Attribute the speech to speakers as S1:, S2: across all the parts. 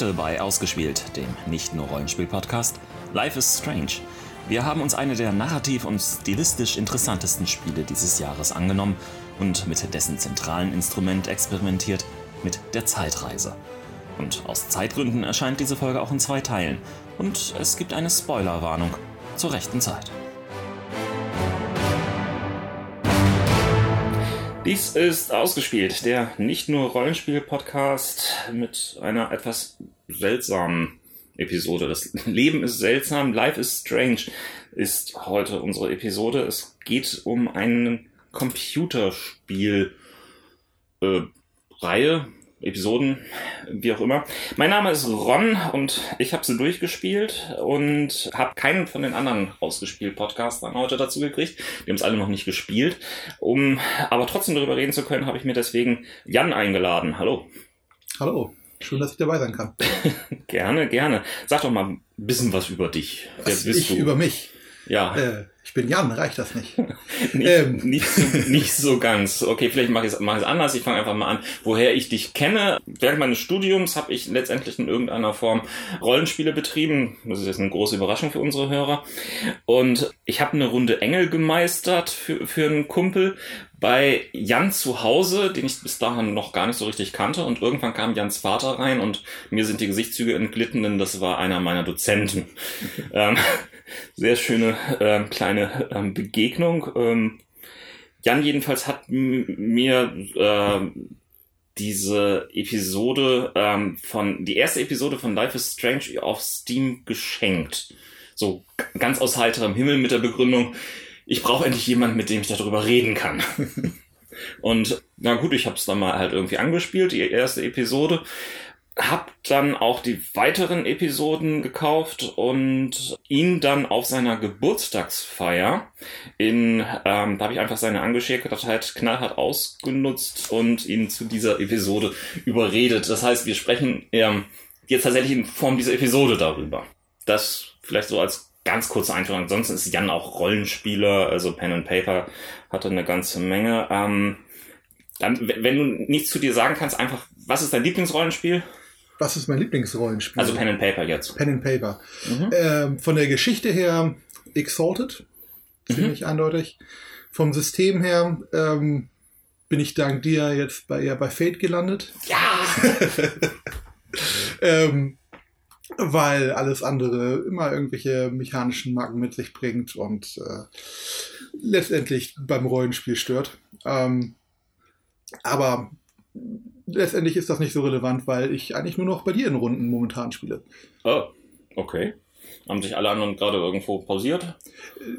S1: Heute bei Ausgespielt, dem nicht nur Rollenspiel-Podcast, Life is Strange. Wir haben uns eine der narrativ und stilistisch interessantesten Spiele dieses Jahres angenommen und mit dessen zentralen Instrument experimentiert, mit der Zeitreise. Und aus Zeitgründen erscheint diese Folge auch in zwei Teilen. Und es gibt eine Spoilerwarnung zur rechten Zeit. Dies ist ausgespielt, der nicht nur Rollenspiel-Podcast mit einer etwas seltsamen Episode. Das Leben ist seltsam, Life is Strange ist heute unsere Episode. Es geht um einen Computerspiel äh, Episoden, wie auch immer. Mein Name ist Ron und ich habe sie durchgespielt und habe keinen von den anderen ausgespielt Podcastern heute dazu gekriegt. Die haben es alle noch nicht gespielt. Um aber trotzdem darüber reden zu können, habe ich mir deswegen Jan eingeladen. Hallo.
S2: Hallo. Schön, dass ich dabei sein kann.
S1: gerne, gerne. Sag doch mal ein bisschen was über dich.
S2: Wer was bist ich du? über mich?
S1: Ja.
S2: Äh, ich bin Jan, reicht das nicht?
S1: nicht, ähm. nicht, so, nicht, so, ganz. Okay, vielleicht mache ich es mach anders. Ich fange einfach mal an, woher ich dich kenne. Während meines Studiums habe ich letztendlich in irgendeiner Form Rollenspiele betrieben. Das ist jetzt eine große Überraschung für unsere Hörer. Und ich habe eine Runde Engel gemeistert für, für einen Kumpel bei Jan zu Hause, den ich bis dahin noch gar nicht so richtig kannte. Und irgendwann kam Jans Vater rein und mir sind die Gesichtszüge entglitten, denn das war einer meiner Dozenten. ähm, sehr schöne äh, kleine ähm, Begegnung. Ähm, Jan jedenfalls hat mir äh, diese Episode ähm, von, die erste Episode von Life is Strange auf Steam geschenkt. So ganz aus heiterem Himmel mit der Begründung, ich brauche endlich jemanden, mit dem ich darüber reden kann. Und na gut, ich habe es dann mal halt irgendwie angespielt, die erste Episode hab dann auch die weiteren Episoden gekauft und ihn dann auf seiner Geburtstagsfeier in, ähm, da habe ich einfach seine Angeschicktheit knallhart ausgenutzt und ihn zu dieser Episode überredet. Das heißt, wir sprechen ähm, jetzt tatsächlich in Form dieser Episode darüber. Das vielleicht so als ganz kurze Einführung. Ansonsten ist Jan auch Rollenspieler, also Pen and Paper hatte eine ganze Menge. Ähm, dann, wenn du nichts zu dir sagen kannst, einfach, was ist dein Lieblingsrollenspiel?
S2: Was ist mein Lieblingsrollenspiel?
S1: Also Pen and Paper jetzt.
S2: Pen and Paper. Mhm. Ähm, von der Geschichte her Exalted, ziemlich mhm. eindeutig. Vom System her ähm, bin ich dank dir jetzt bei, eher bei Fate gelandet.
S1: Ja!
S2: ähm, weil alles andere immer irgendwelche mechanischen Marken mit sich bringt und äh, letztendlich beim Rollenspiel stört. Ähm, aber letztendlich ist das nicht so relevant, weil ich eigentlich nur noch bei dir in Runden momentan spiele.
S1: Oh, okay. Haben sich alle anderen gerade irgendwo pausiert?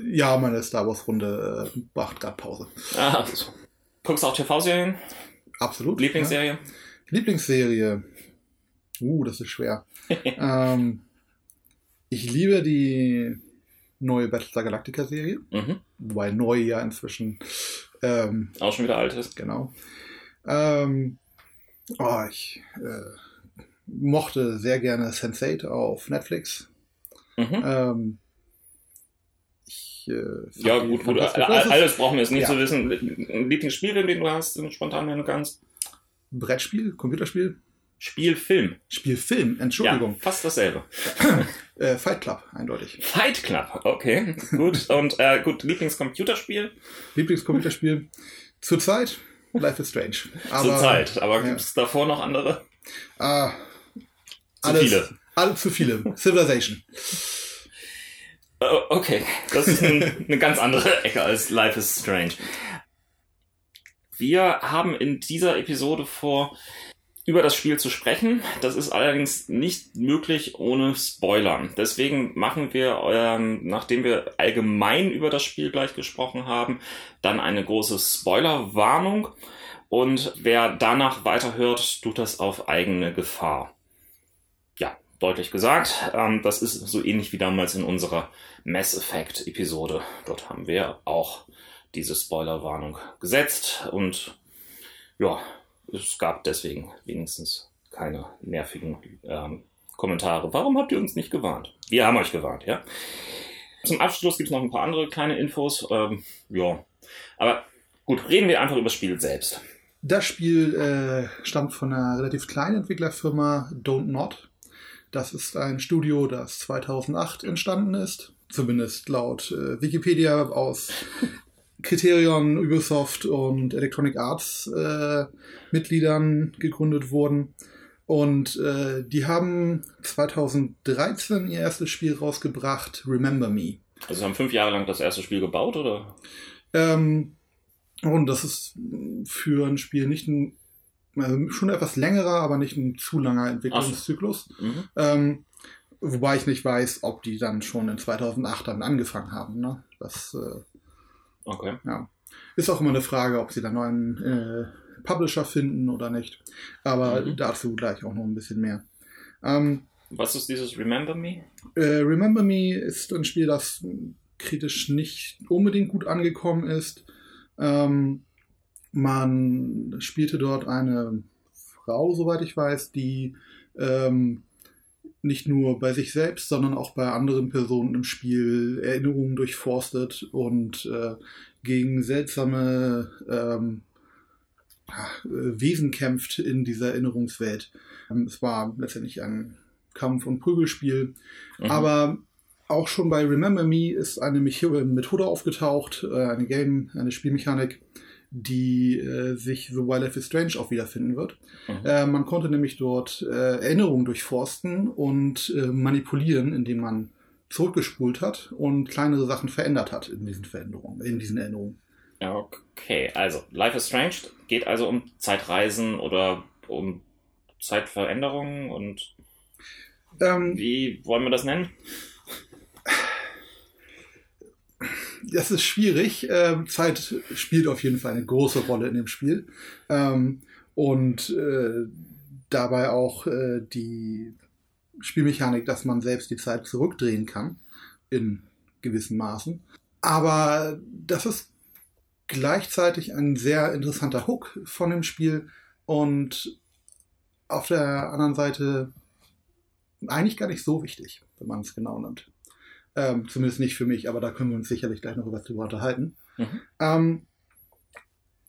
S2: Ja, meine Star Wars-Runde äh, macht gerade Pause.
S1: Ah, also. Guckst du auch TV-Serien?
S2: Absolut.
S1: Lieblingsserie? Ja.
S2: Lieblingsserie. Uh, das ist schwer. ähm, ich liebe die neue Battlestar Galactica-Serie. Mhm. Wobei neu ja inzwischen. Ähm,
S1: auch schon wieder alt ist.
S2: Genau. Ähm, oh, ich äh, mochte sehr gerne Sense8 auf Netflix. Mhm. Ähm,
S1: ich, äh, ja, gut, gut. Alles brauchen wir jetzt nicht ja. zu wissen. Ein Lieblingsspiel, den du hast, spontan nennen kannst?
S2: Brettspiel, Computerspiel?
S1: Spielfilm.
S2: Spielfilm, Entschuldigung.
S1: Ja, fast dasselbe.
S2: äh, Fight Club, eindeutig.
S1: Fight Club, okay, gut. Und äh, gut, Lieblingscomputerspiel?
S2: Lieblingscomputerspiel. Zurzeit Life is Strange.
S1: Aber, Zur Zeit, aber ja. gibt es davor noch andere?
S2: Ah,
S1: zu alles, viele.
S2: Alle zu viele. Civilization.
S1: Oh, okay, das ist ein, eine ganz andere Ecke als Life is Strange. Wir haben in dieser Episode vor, über das Spiel zu sprechen. Das ist allerdings nicht möglich ohne Spoilern. Deswegen machen wir, ähm, nachdem wir allgemein über das Spiel gleich gesprochen haben, dann eine große Spoilerwarnung. Und wer danach weiterhört, tut das auf eigene Gefahr. Ja, deutlich gesagt. Ähm, das ist so ähnlich wie damals in unserer Mass Effect Episode. Dort haben wir auch diese Spoilerwarnung gesetzt und ja, es gab deswegen wenigstens keine nervigen ähm, Kommentare. Warum habt ihr uns nicht gewarnt? Wir haben euch gewarnt, ja. Zum Abschluss gibt es noch ein paar andere kleine Infos. Ähm, ja, aber gut, reden wir einfach über das Spiel selbst.
S2: Das Spiel äh, stammt von einer relativ kleinen Entwicklerfirma Don't Not. Das ist ein Studio, das 2008 entstanden ist. Zumindest laut äh, Wikipedia aus Criterion, Ubisoft und Electronic Arts äh, Mitgliedern gegründet wurden. Und äh, die haben 2013 ihr erstes Spiel rausgebracht, Remember Me.
S1: Also haben fünf Jahre lang das erste Spiel gebaut, oder?
S2: Ähm, und das ist für ein Spiel nicht ein, also schon etwas längerer, aber nicht ein zu langer Entwicklungszyklus. Mhm. Ähm, wobei ich nicht weiß, ob die dann schon in 2008 dann angefangen haben. Ne? Das äh,
S1: okay.
S2: ja. ist auch immer eine Frage, ob sie dann neuen äh, Publisher finden oder nicht. Aber mhm. dazu gleich auch noch ein bisschen mehr. Ähm,
S1: Was ist dieses Remember Me?
S2: Äh, Remember Me ist ein Spiel, das kritisch nicht unbedingt gut angekommen ist. Ähm, man spielte dort eine Frau, soweit ich weiß, die ähm, nicht nur bei sich selbst, sondern auch bei anderen Personen im Spiel Erinnerungen durchforstet und äh, gegen seltsame ähm, Wesen kämpft in dieser Erinnerungswelt. Ähm, es war letztendlich ein Kampf- und Prügelspiel, mhm. aber auch schon bei Remember Me ist eine Methode aufgetaucht, äh, eine Game, eine Spielmechanik, die äh, sich so bei Life is Strange auch wiederfinden wird. Mhm. Äh, man konnte nämlich dort äh, Erinnerungen durchforsten und äh, manipulieren, indem man zurückgespult hat und kleinere Sachen verändert hat in diesen Veränderungen, in diesen Erinnerungen.
S1: Okay, also Life is Strange geht also um Zeitreisen oder um Zeitveränderungen und ähm, wie wollen wir das nennen?
S2: Das ist schwierig. Ähm, Zeit spielt auf jeden Fall eine große Rolle in dem Spiel. Ähm, und äh, dabei auch äh, die Spielmechanik, dass man selbst die Zeit zurückdrehen kann, in gewissen Maßen. Aber das ist gleichzeitig ein sehr interessanter Hook von dem Spiel und auf der anderen Seite eigentlich gar nicht so wichtig, wenn man es genau nimmt. Ähm, zumindest nicht für mich, aber da können wir uns sicherlich gleich noch über drüber unterhalten. Mhm. Ähm,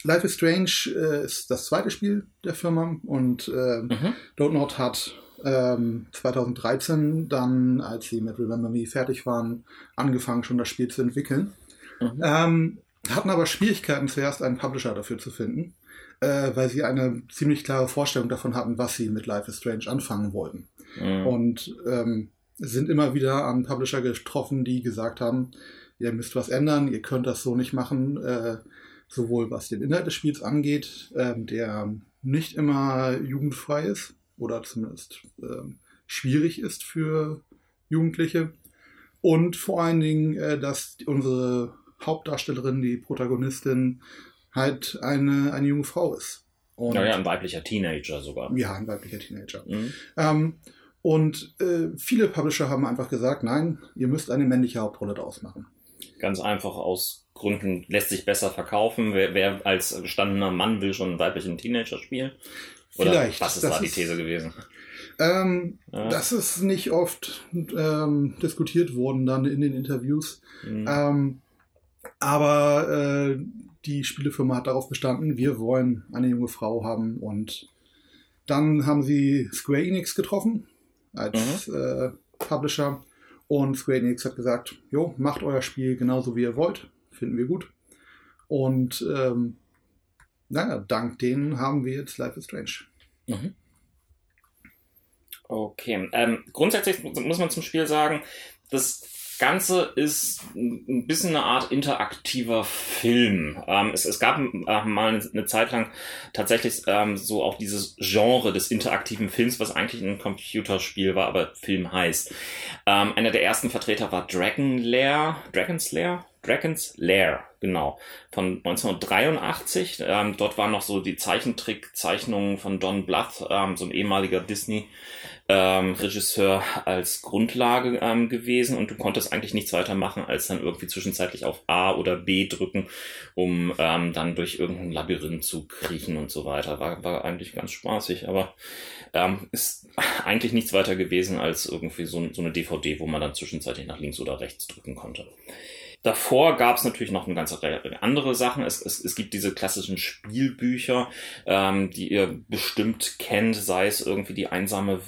S2: Life is Strange äh, ist das zweite Spiel der Firma und äh, mhm. Don't hat ähm, 2013 dann, als sie mit Remember Me fertig waren, angefangen schon das Spiel zu entwickeln. Mhm. Ähm, hatten aber Schwierigkeiten zuerst einen Publisher dafür zu finden, äh, weil sie eine ziemlich klare Vorstellung davon hatten, was sie mit Life is Strange anfangen wollten. Mhm. Und ähm, sind immer wieder an Publisher getroffen, die gesagt haben, ihr müsst was ändern, ihr könnt das so nicht machen, äh, sowohl was den Inhalt des Spiels angeht, äh, der nicht immer jugendfrei ist oder zumindest äh, schwierig ist für Jugendliche. Und vor allen Dingen, äh, dass unsere Hauptdarstellerin, die Protagonistin, halt eine, eine junge Frau ist.
S1: Und, ja, ja, ein weiblicher Teenager sogar.
S2: Ja, ein weiblicher Teenager. Mhm. Ähm, und äh, viele Publisher haben einfach gesagt, nein, ihr müsst eine männliche Hauptrolle draus machen.
S1: Ganz einfach aus Gründen lässt sich besser verkaufen. Wer, wer als gestandener Mann will schon einen weiblichen Teenager spielen? Oder Vielleicht. Was ist da die These gewesen?
S2: Ähm, ja. Das ist nicht oft ähm, diskutiert worden dann in den Interviews. Mhm. Ähm, aber äh, die Spielefirma hat darauf bestanden, wir wollen eine junge Frau haben und dann haben sie Square Enix getroffen als mhm. äh, Publisher. Und Square Enix hat gesagt, jo, macht euer Spiel genauso wie ihr wollt. Finden wir gut. Und ähm, naja, dank denen haben wir jetzt Life is Strange. Mhm.
S1: Okay. Ähm, grundsätzlich muss man zum Spiel sagen, das Ganze ist ein bisschen eine Art interaktiver Film. Ähm, es, es, gab äh, mal eine, Zeit lang tatsächlich ähm, so auch dieses Genre des interaktiven Films, was eigentlich ein Computerspiel war, aber Film heißt. Ähm, einer der ersten Vertreter war Dragon Lair, Dragon's Lair, Dragon's Lair, genau, von 1983. Ähm, dort waren noch so die Zeichentrickzeichnungen von Don Bluth, ähm, so ein ehemaliger Disney ähm, Regisseur als Grundlage ähm, gewesen und du konntest eigentlich nichts weiter machen, als dann irgendwie zwischenzeitlich auf A oder B drücken, um ähm, dann durch irgendein Labyrinth zu kriechen und so weiter. War, war eigentlich ganz spaßig, aber ähm, ist eigentlich nichts weiter gewesen als irgendwie so, so eine DVD, wo man dann zwischenzeitlich nach links oder rechts drücken konnte. Davor gab es natürlich noch eine ganze Reihe andere Sachen. Es, es, es gibt diese klassischen Spielbücher, ähm, die ihr bestimmt kennt, sei es irgendwie die einsame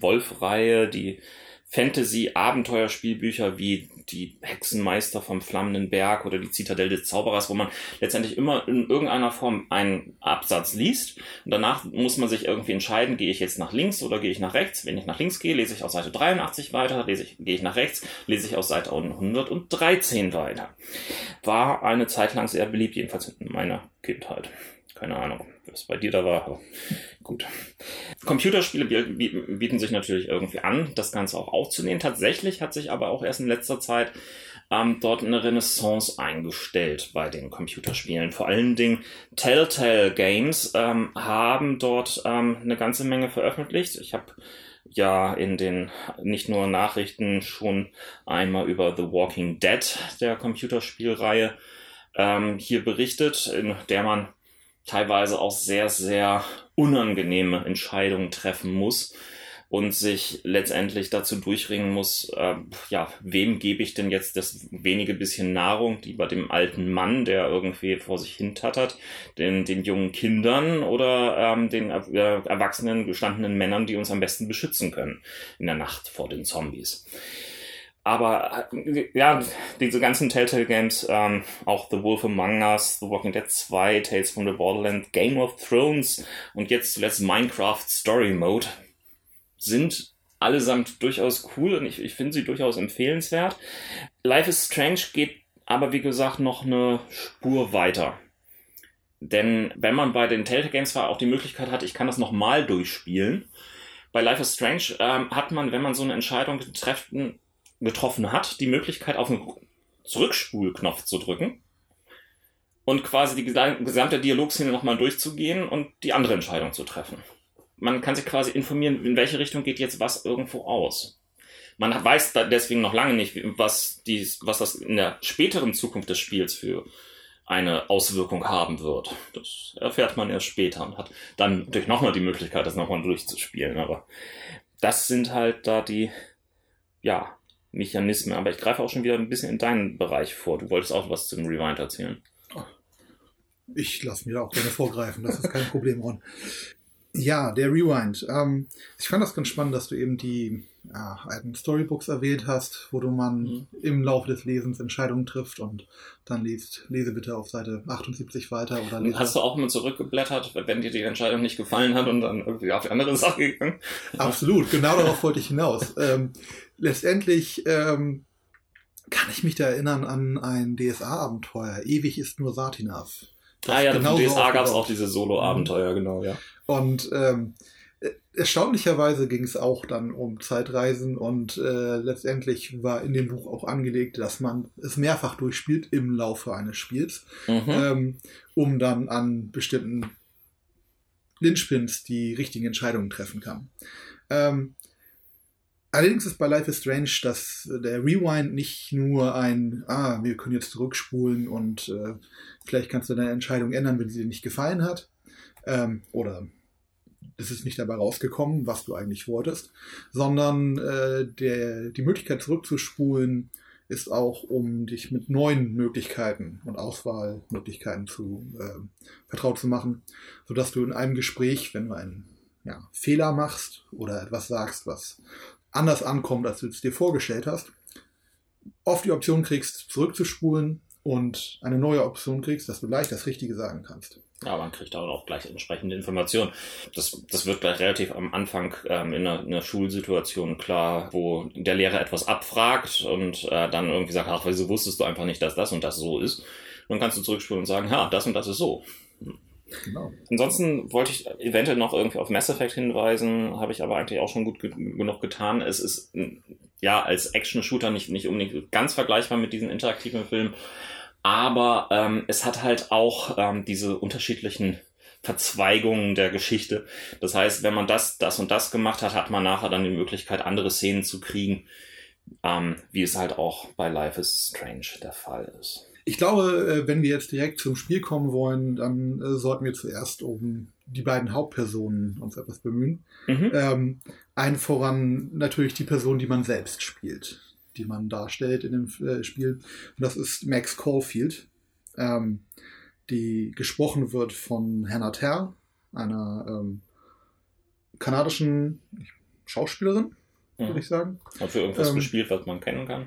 S1: Wolf-Reihe, die Fantasy-Abenteuerspielbücher wie die Hexenmeister vom Flammenden Berg oder die Zitadelle des Zauberers, wo man letztendlich immer in irgendeiner Form einen Absatz liest und danach muss man sich irgendwie entscheiden, gehe ich jetzt nach links oder gehe ich nach rechts. Wenn ich nach links gehe, lese ich auf Seite 83 weiter, lese ich, gehe ich nach rechts, lese ich auf Seite 113 weiter. War eine Zeit lang sehr beliebt, jedenfalls in meiner Kindheit. Keine Ahnung, was bei dir da war. Gut. Computerspiele bieten sich natürlich irgendwie an, das Ganze auch aufzunehmen. Tatsächlich hat sich aber auch erst in letzter Zeit ähm, dort eine Renaissance eingestellt bei den Computerspielen. Vor allen Dingen Telltale Games ähm, haben dort ähm, eine ganze Menge veröffentlicht. Ich habe ja in den nicht nur Nachrichten schon einmal über The Walking Dead der Computerspielreihe ähm, hier berichtet, in der man teilweise auch sehr, sehr unangenehme Entscheidungen treffen muss und sich letztendlich dazu durchringen muss, äh, ja, wem gebe ich denn jetzt das wenige bisschen Nahrung, die bei dem alten Mann, der irgendwie vor sich hin tattert, den, den jungen Kindern oder ähm, den äh, erwachsenen, gestandenen Männern, die uns am besten beschützen können in der Nacht vor den Zombies. Aber äh, ja, diese ganzen Telltale Games, ähm, auch The Wolf Among Us, The Walking Dead 2, Tales from the Borderland, Game of Thrones und jetzt zuletzt Minecraft Story Mode sind allesamt durchaus cool und ich, ich finde sie durchaus empfehlenswert. Life is Strange geht aber wie gesagt noch eine Spur weiter. Denn wenn man bei den Telltale Games war, auch die Möglichkeit hat, ich kann das nochmal durchspielen. Bei Life is Strange ähm, hat man, wenn man so eine Entscheidung treffen, getroffen hat, die Möglichkeit auf den Zurückspulknopf zu drücken und quasi die gesamte Dialogszene nochmal durchzugehen und die andere Entscheidung zu treffen. Man kann sich quasi informieren, in welche Richtung geht jetzt was irgendwo aus. Man weiß deswegen noch lange nicht, was, dies, was das in der späteren Zukunft des Spiels für eine Auswirkung haben wird. Das erfährt man erst später und hat dann natürlich nochmal die Möglichkeit, das nochmal durchzuspielen. Aber das sind halt da die, ja, Mechanismen. Aber ich greife auch schon wieder ein bisschen in deinen Bereich vor. Du wolltest auch was zum Rewind erzählen.
S2: Ich lasse mir da auch gerne vorgreifen, das ist kein Problem, Ron. Ja, der Rewind. Ähm, ich fand das ganz spannend, dass du eben die ja, alten Storybooks erwähnt hast, wo du man mhm. im Laufe des Lesens Entscheidungen trifft und dann liest, lese bitte auf Seite 78 weiter oder lese.
S1: Hast du auch immer zurückgeblättert, wenn dir die Entscheidung nicht gefallen hat und dann irgendwie auf die andere Sache gegangen?
S2: Absolut, genau darauf wollte ich hinaus. Ähm, letztendlich ähm, kann ich mich da erinnern an ein DSA-Abenteuer. Ewig ist nur Satinav.
S1: Ah ja, genau DSA gab es auch diese Solo-Abenteuer, genau, ja.
S2: Und ähm, erstaunlicherweise ging es auch dann um Zeitreisen und äh, letztendlich war in dem Buch auch angelegt, dass man es mehrfach durchspielt im Laufe eines Spiels, mhm. ähm, um dann an bestimmten Linchpins die richtigen Entscheidungen treffen kann. Ähm, allerdings ist bei Life is Strange, dass der Rewind nicht nur ein, ah, wir können jetzt zurückspulen und äh, vielleicht kannst du deine Entscheidung ändern, wenn sie dir nicht gefallen hat. Ähm, oder es ist nicht dabei rausgekommen, was du eigentlich wolltest, sondern äh, der, die Möglichkeit zurückzuspulen ist auch, um dich mit neuen Möglichkeiten und Auswahlmöglichkeiten zu äh, vertraut zu machen, sodass du in einem Gespräch, wenn du einen ja, Fehler machst oder etwas sagst, was anders ankommt, als du es dir vorgestellt hast, oft die Option kriegst, zurückzuspulen und eine neue Option kriegst, dass du gleich das Richtige sagen kannst.
S1: Ja, man kriegt auch gleich entsprechende Informationen. Das, das wird gleich relativ am Anfang ähm, in, einer, in einer Schulsituation klar, wo der Lehrer etwas abfragt und äh, dann irgendwie sagt, ach, wieso wusstest du einfach nicht, dass das und das so ist? Dann kannst du zurückspulen und sagen, ja, das und das ist so. Genau. Ansonsten wollte ich eventuell noch irgendwie auf Mass Effect hinweisen, habe ich aber eigentlich auch schon gut genug getan. Es ist ja als Action-Shooter nicht, nicht unbedingt ganz vergleichbar mit diesen interaktiven Filmen, aber ähm, es hat halt auch ähm, diese unterschiedlichen Verzweigungen der Geschichte. Das heißt, wenn man das, das und das gemacht hat, hat man nachher dann die Möglichkeit, andere Szenen zu kriegen, ähm, wie es halt auch bei Life is Strange der Fall ist.
S2: Ich glaube, äh, wenn wir jetzt direkt zum Spiel kommen wollen, dann äh, sollten wir zuerst um die beiden Hauptpersonen uns etwas bemühen. Mhm. Ähm, ein voran natürlich die Person, die man selbst spielt. die man darstellt in dem äh, Spiel. Und das ist Max Caulfield, ähm, die gesprochen wird von Hannah Terr, einer ähm, kanadischen Schauspielerin, würde ich sagen.
S1: Hat für irgendwas
S2: Ähm,
S1: gespielt, was man kennen kann?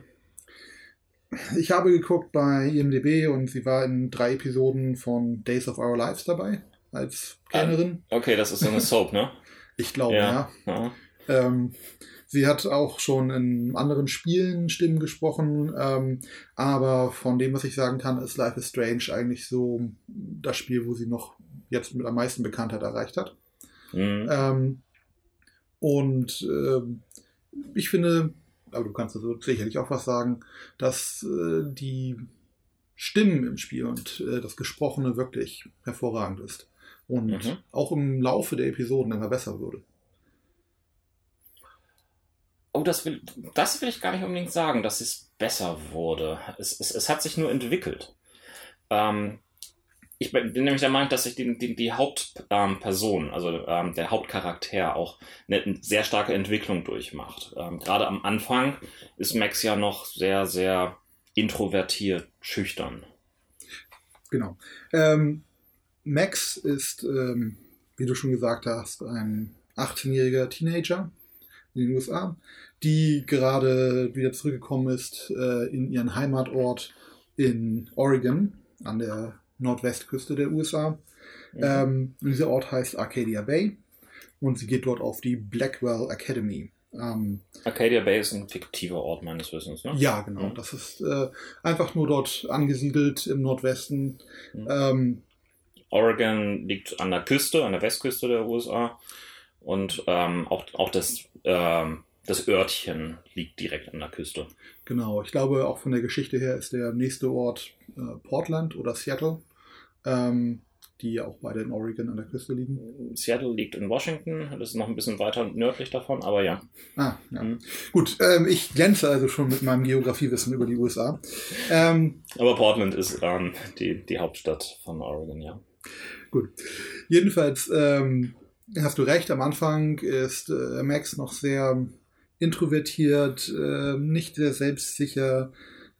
S2: Ich habe geguckt bei IMDb und sie war in drei Episoden von Days of Our Lives dabei als Kellnerin.
S1: Okay, das ist so eine Soap, ne?
S2: Ich glaube, ja.
S1: ja.
S2: Ähm, sie hat auch schon in anderen Spielen Stimmen gesprochen, ähm, aber von dem, was ich sagen kann, ist Life is Strange eigentlich so das Spiel, wo sie noch jetzt mit am meisten Bekanntheit erreicht hat.
S1: Mhm.
S2: Ähm, und ähm, ich finde, aber du kannst also sicherlich auch was sagen, dass äh, die Stimmen im Spiel und äh, das Gesprochene wirklich hervorragend ist. Und
S1: Mhm.
S2: auch im Laufe der Episoden immer besser wurde.
S1: Oh, das will, das will ich gar nicht unbedingt sagen, dass es besser wurde. Es, es, es hat sich nur entwickelt. Ähm, ich bin nämlich der Meinung, dass sich die, die, die Hauptperson, also ähm, der Hauptcharakter auch eine sehr starke Entwicklung durchmacht. Ähm, Gerade am Anfang ist Max ja noch sehr, sehr introvertiert, schüchtern.
S2: Genau. Ähm, Max ist, ähm, wie du schon gesagt hast, ein 18-jähriger Teenager in den USA, die gerade wieder zurückgekommen ist äh, in ihren Heimatort in Oregon an der Nordwestküste der USA. Ähm, und dieser Ort heißt Arcadia Bay und sie geht dort auf die Blackwell Academy. Ähm,
S1: Arcadia Bay ist ein fiktiver Ort meines Wissens, ne?
S2: ja, genau.
S1: Mhm.
S2: Das ist äh, einfach nur dort angesiedelt im Nordwesten.
S1: Mhm.
S2: Ähm,
S1: Oregon liegt an der Küste, an der Westküste der USA. Und ähm, auch, auch das, ähm, das Örtchen liegt direkt an der Küste.
S2: Genau, ich glaube auch von der Geschichte her ist der nächste Ort äh, Portland oder Seattle, ähm, die ja auch beide in Oregon an der Küste liegen.
S1: Seattle liegt in Washington, das ist noch ein bisschen weiter nördlich davon, aber ja.
S2: Ah, ja.
S1: Mhm.
S2: Gut, ähm, ich glänze also schon mit meinem Geografiewissen über die USA. Ähm,
S1: Aber Portland ist ähm, die, die Hauptstadt von Oregon, ja.
S2: gut, jedenfalls ähm, hast du recht, am Anfang ist äh, Max noch sehr introvertiert, äh, nicht sehr selbstsicher.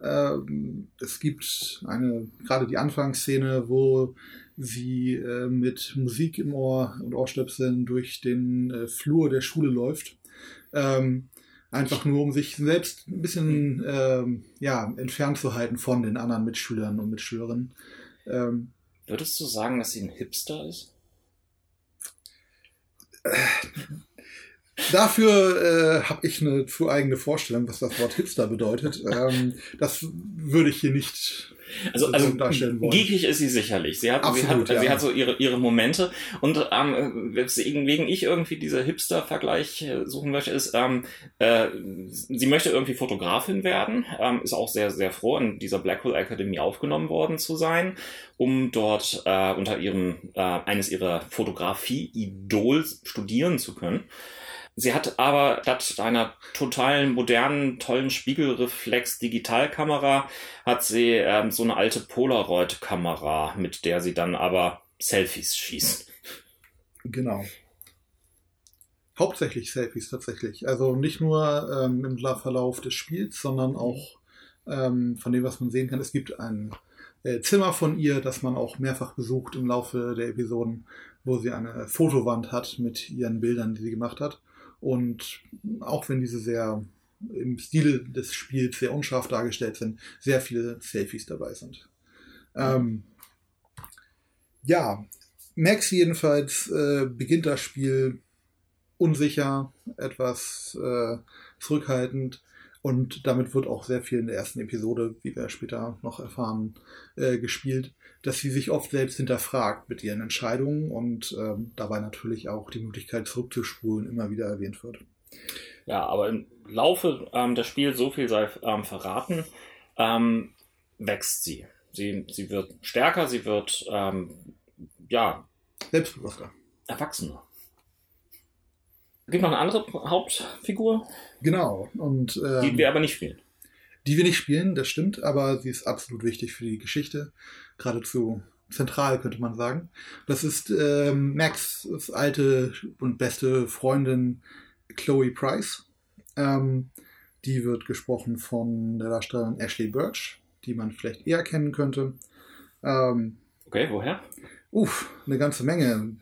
S2: Ähm, es gibt eine, gerade die Anfangsszene, wo sie äh, mit Musik im Ohr und Ohrstöpseln durch den äh, Flur der Schule läuft. Ähm, einfach nur, um sich selbst ein bisschen ähm, ja, entfernt zu halten von den anderen Mitschülern und Mitschülerinnen. Ähm,
S1: Würdest du sagen, dass sie ein Hipster ist?
S2: Dafür äh, habe ich eine zu eigene Vorstellung, was das Wort Hipster bedeutet. Ähm, das würde ich hier nicht
S1: Also,
S2: so
S1: also
S2: darstellen wollen.
S1: geekig ist sie sicherlich. Sie hat, sie
S2: Absolut,
S1: hat,
S2: ja.
S1: sie hat so ihre, ihre Momente. Und ähm, weswegen wegen ich irgendwie dieser Hipster-Vergleich äh, suchen möchte, ist, ähm, äh, sie möchte irgendwie Fotografin werden, ähm, ist auch sehr, sehr froh, in dieser Blackwell Academy aufgenommen worden zu sein, um dort äh, unter ihrem, äh, eines ihrer Fotografie-Idols studieren zu können. Sie hat aber statt einer totalen, modernen, tollen Spiegelreflex-Digitalkamera hat sie ähm, so eine alte Polaroid-Kamera, mit der sie dann aber Selfies schießt.
S2: Genau. Hauptsächlich Selfies tatsächlich. Also nicht nur ähm, im Verlauf des Spiels, sondern auch ähm, von dem, was man sehen kann. Es gibt ein äh, Zimmer von ihr, das man auch mehrfach besucht im Laufe der Episoden, wo sie eine Fotowand hat mit ihren Bildern, die sie gemacht hat. Und auch wenn diese sehr im Stile des Spiels sehr unscharf dargestellt sind, sehr viele Selfies dabei sind. Ähm, ja, Max jedenfalls äh, beginnt das Spiel unsicher, etwas äh, zurückhaltend und damit wird auch sehr viel in der ersten Episode, wie wir später noch erfahren, äh, gespielt, dass sie sich oft selbst hinterfragt mit ihren Entscheidungen und ähm, dabei natürlich auch die Möglichkeit zurückzuspulen immer wieder erwähnt wird.
S1: Ja, aber im Laufe ähm, des Spiels, so viel sei ähm, verraten, ähm, wächst sie. sie. Sie wird stärker, sie wird, ähm, ja,
S2: Selbstbewusster.
S1: erwachsener. Gibt noch eine andere Hauptfigur,
S2: Genau. Und ähm,
S1: die wir aber nicht spielen.
S2: Die wir nicht spielen, das stimmt, aber sie ist absolut wichtig für die Geschichte. Geradezu zentral, könnte man sagen. Das ist ähm, Max' alte und beste Freundin Chloe Price, ähm, Die wird gesprochen von der Darstellerin Ashley Birch, die man vielleicht eher kennen könnte. Ähm,
S1: okay, woher?
S2: Uff, eine ganze Menge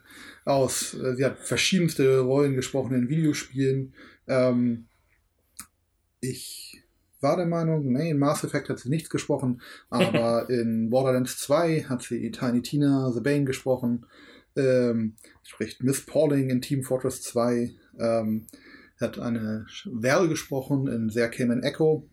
S2: aus. Äh, sie hat verschiedenste Rollen gesprochen in Videospielen. Ähm, ich war der Meinung, nee, in Mass Effect hat sie nichts gesprochen, aber in Borderlands 2 hat sie Tiny Tina The Bane gesprochen. Ähm, spricht Miss Pauling in Team Fortress 2. Ähm, hat eine Val gesprochen in There Came an Echo.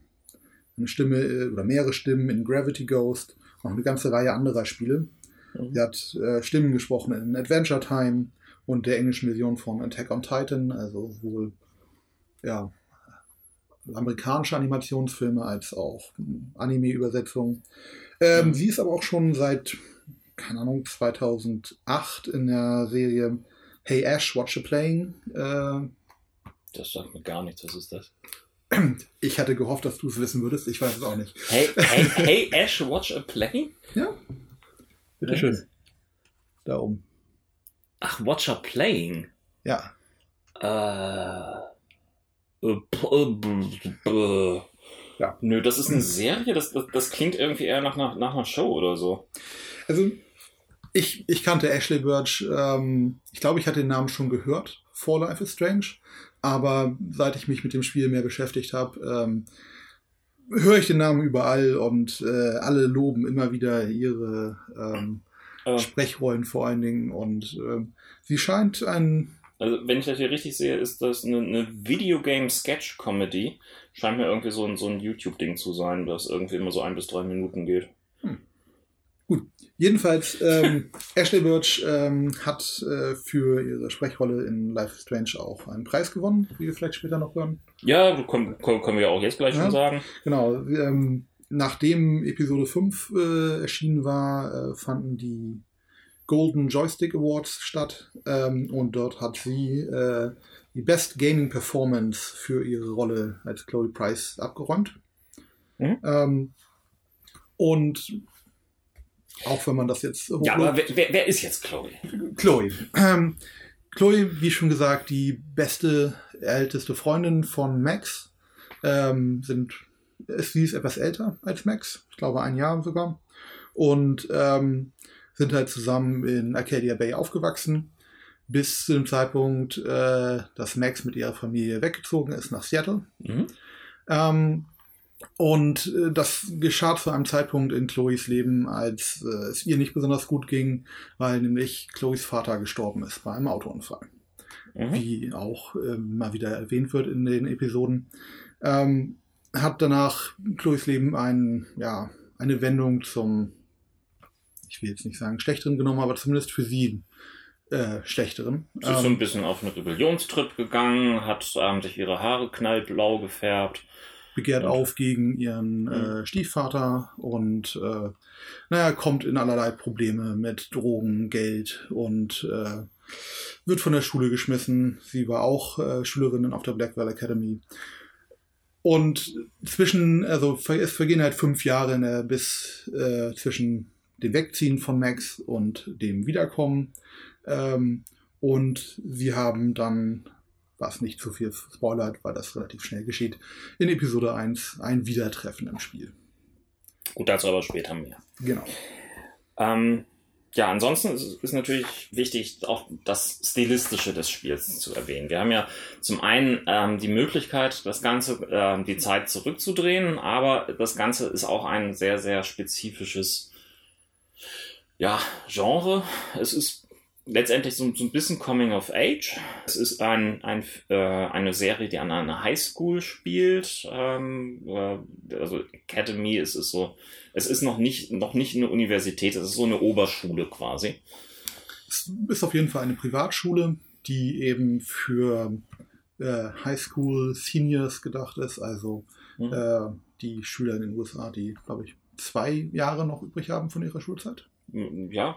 S2: Eine Stimme äh, oder mehrere Stimmen in Gravity Ghost. Noch eine ganze Reihe anderer Spiele. Mhm. Sie hat äh, Stimmen gesprochen in Adventure Time und der englischen Version von Attack on Titan, also wohl ja, amerikanische Animationsfilme als auch Anime-Übersetzungen. Ähm, mhm. Sie ist aber auch schon seit, keine Ahnung, 2008 in der Serie Hey Ash, Watch a Playing. Äh,
S1: das sagt mir gar nichts. Was ist das?
S2: Ich hatte gehofft, dass du es wissen würdest. Ich weiß es auch nicht.
S1: Hey, hey, hey Ash, Watch a Playing?
S2: Ja. Bitteschön. Da oben.
S1: Ach, Watch a Playing?
S2: Ja.
S1: Äh. Ja. Nö, das ist eine Serie, das, das, das klingt irgendwie eher nach, nach, nach einer Show oder so.
S2: Also, ich, ich kannte Ashley Birch, ähm, ich glaube, ich hatte den Namen schon gehört vor Life is Strange, aber seit ich mich mit dem Spiel mehr beschäftigt habe, ähm, höre ich den Namen überall und äh, alle loben immer wieder ihre ähm, äh. Sprechrollen vor allen Dingen und ähm, sie scheint ein
S1: also, wenn ich das hier richtig sehe, ist das eine, eine Videogame-Sketch-Comedy. Scheint mir irgendwie so ein, so ein YouTube-Ding zu sein, das irgendwie immer so ein bis drei Minuten geht. Hm.
S2: Gut. Jedenfalls, ähm, Ashley Birch ähm, hat äh, für ihre Sprechrolle in Life is Strange auch einen Preis gewonnen, wie wir vielleicht später noch hören.
S1: Ja, können, können wir auch jetzt gleich ja, schon sagen.
S2: Genau. Ähm, nachdem Episode 5 äh, erschienen war, äh, fanden die Golden Joystick Awards statt ähm, und dort hat sie äh, die Best Gaming Performance für ihre Rolle als Chloe Price abgeräumt. Mhm. Ähm, und auch wenn man das jetzt.
S1: Ja, aber wer, wer, ist jetzt Chloe?
S2: Chloe. Ähm, Chloe, wie schon gesagt, die beste, älteste Freundin von Max. Ähm, sind, sie ist etwas älter als Max, ich glaube ein Jahr sogar. Und ähm, sind halt zusammen in Arcadia Bay aufgewachsen, bis zu dem Zeitpunkt, äh, dass Max mit ihrer Familie weggezogen ist nach Seattle. Mhm. Ähm, und äh, das geschah zu einem Zeitpunkt in Chloes Leben, als äh, es ihr nicht besonders gut ging, weil nämlich Chloes Vater gestorben ist bei einem Autounfall. Mhm. Wie auch äh, mal wieder erwähnt wird in den Episoden. Ähm, hat danach Chloes Leben ein, ja, eine Wendung zum ich will jetzt nicht sagen schlechteren genommen, aber zumindest für sie äh, schlechteren.
S1: Sie ist ähm, so ein bisschen auf einen Rebellionstrip gegangen, hat ähm, sich ihre Haare knallblau gefärbt.
S2: Begehrt und, auf gegen ihren mhm. äh, Stiefvater und äh, naja, kommt in allerlei Probleme mit Drogen, Geld und äh, wird von der Schule geschmissen. Sie war auch äh, Schülerin auf der Blackwell Academy. Und zwischen, also es vergehen halt fünf Jahre ne, bis äh, zwischen dem Wegziehen von Max und dem Wiederkommen. Ähm, und sie haben dann, was nicht zu viel spoilert, weil das relativ schnell geschieht, in Episode 1 ein Wiedertreffen im Spiel.
S1: Gut, dazu aber später mehr.
S2: Genau.
S1: Ähm, ja, ansonsten ist, ist, natürlich wichtig, auch das Stilistische des Spiels zu erwähnen. Wir haben ja zum einen ähm, die Möglichkeit, das Ganze, äh, die Zeit zurückzudrehen, aber das Ganze ist auch ein sehr, sehr spezifisches ja, Genre. Es ist letztendlich so, so, ein bisschen Coming of Age. Es ist ein, ein, äh, eine Serie, die an einer Highschool spielt. Ähm, äh, also Academy ist es so, es ist noch nicht, noch nicht eine Universität, es ist so eine Oberschule quasi.
S2: Es ist auf jeden Fall eine Privatschule, die eben für äh, Highschool Seniors gedacht ist, also mhm. äh, die Schüler in den USA, die, glaube ich, zwei Jahre noch übrig haben von ihrer Schulzeit.
S1: Ja.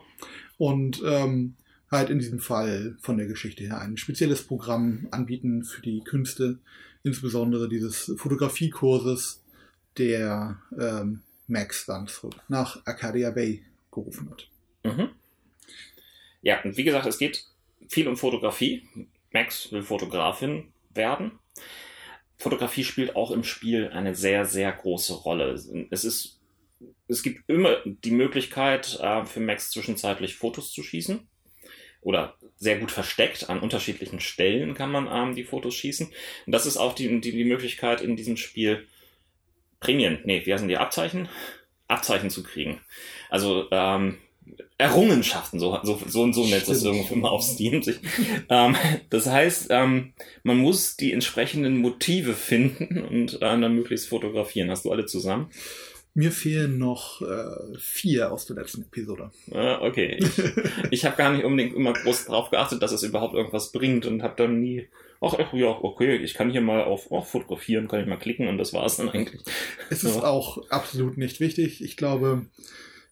S2: Und ähm, halt in diesem Fall von der Geschichte her ein spezielles Programm anbieten für die Künste, insbesondere dieses Fotografiekurses, der ähm, Max dann zurück nach Arcadia Bay gerufen hat.
S1: Mhm. Ja, und wie gesagt, es geht viel um Fotografie. Max will Fotografin werden. Fotografie spielt auch im Spiel eine sehr, sehr große Rolle. Es ist, es gibt immer die Möglichkeit äh, für Max zwischenzeitlich Fotos zu schießen oder sehr gut versteckt an unterschiedlichen Stellen kann man ähm, die Fotos schießen. Und das ist auch die, die, die Möglichkeit in diesem Spiel Prämien, nee, wie heißen die Abzeichen? Abzeichen zu kriegen. Also ähm, Errungenschaften, so, so, so und so nennt es irgendwo immer auf Steam. Sich. ähm, das heißt, ähm, man muss die entsprechenden Motive finden und äh, dann möglichst fotografieren. Hast du alle zusammen?
S2: Mir fehlen noch äh, vier aus der letzten Episode.
S1: Äh, okay. Ich, ich habe gar nicht unbedingt immer groß darauf geachtet, dass es überhaupt irgendwas bringt und habe dann nie, ach, ach ja, okay, ich kann hier mal auf oh, fotografieren, kann ich mal klicken und das war es dann eigentlich.
S2: Es ist ja. auch absolut nicht wichtig. Ich glaube,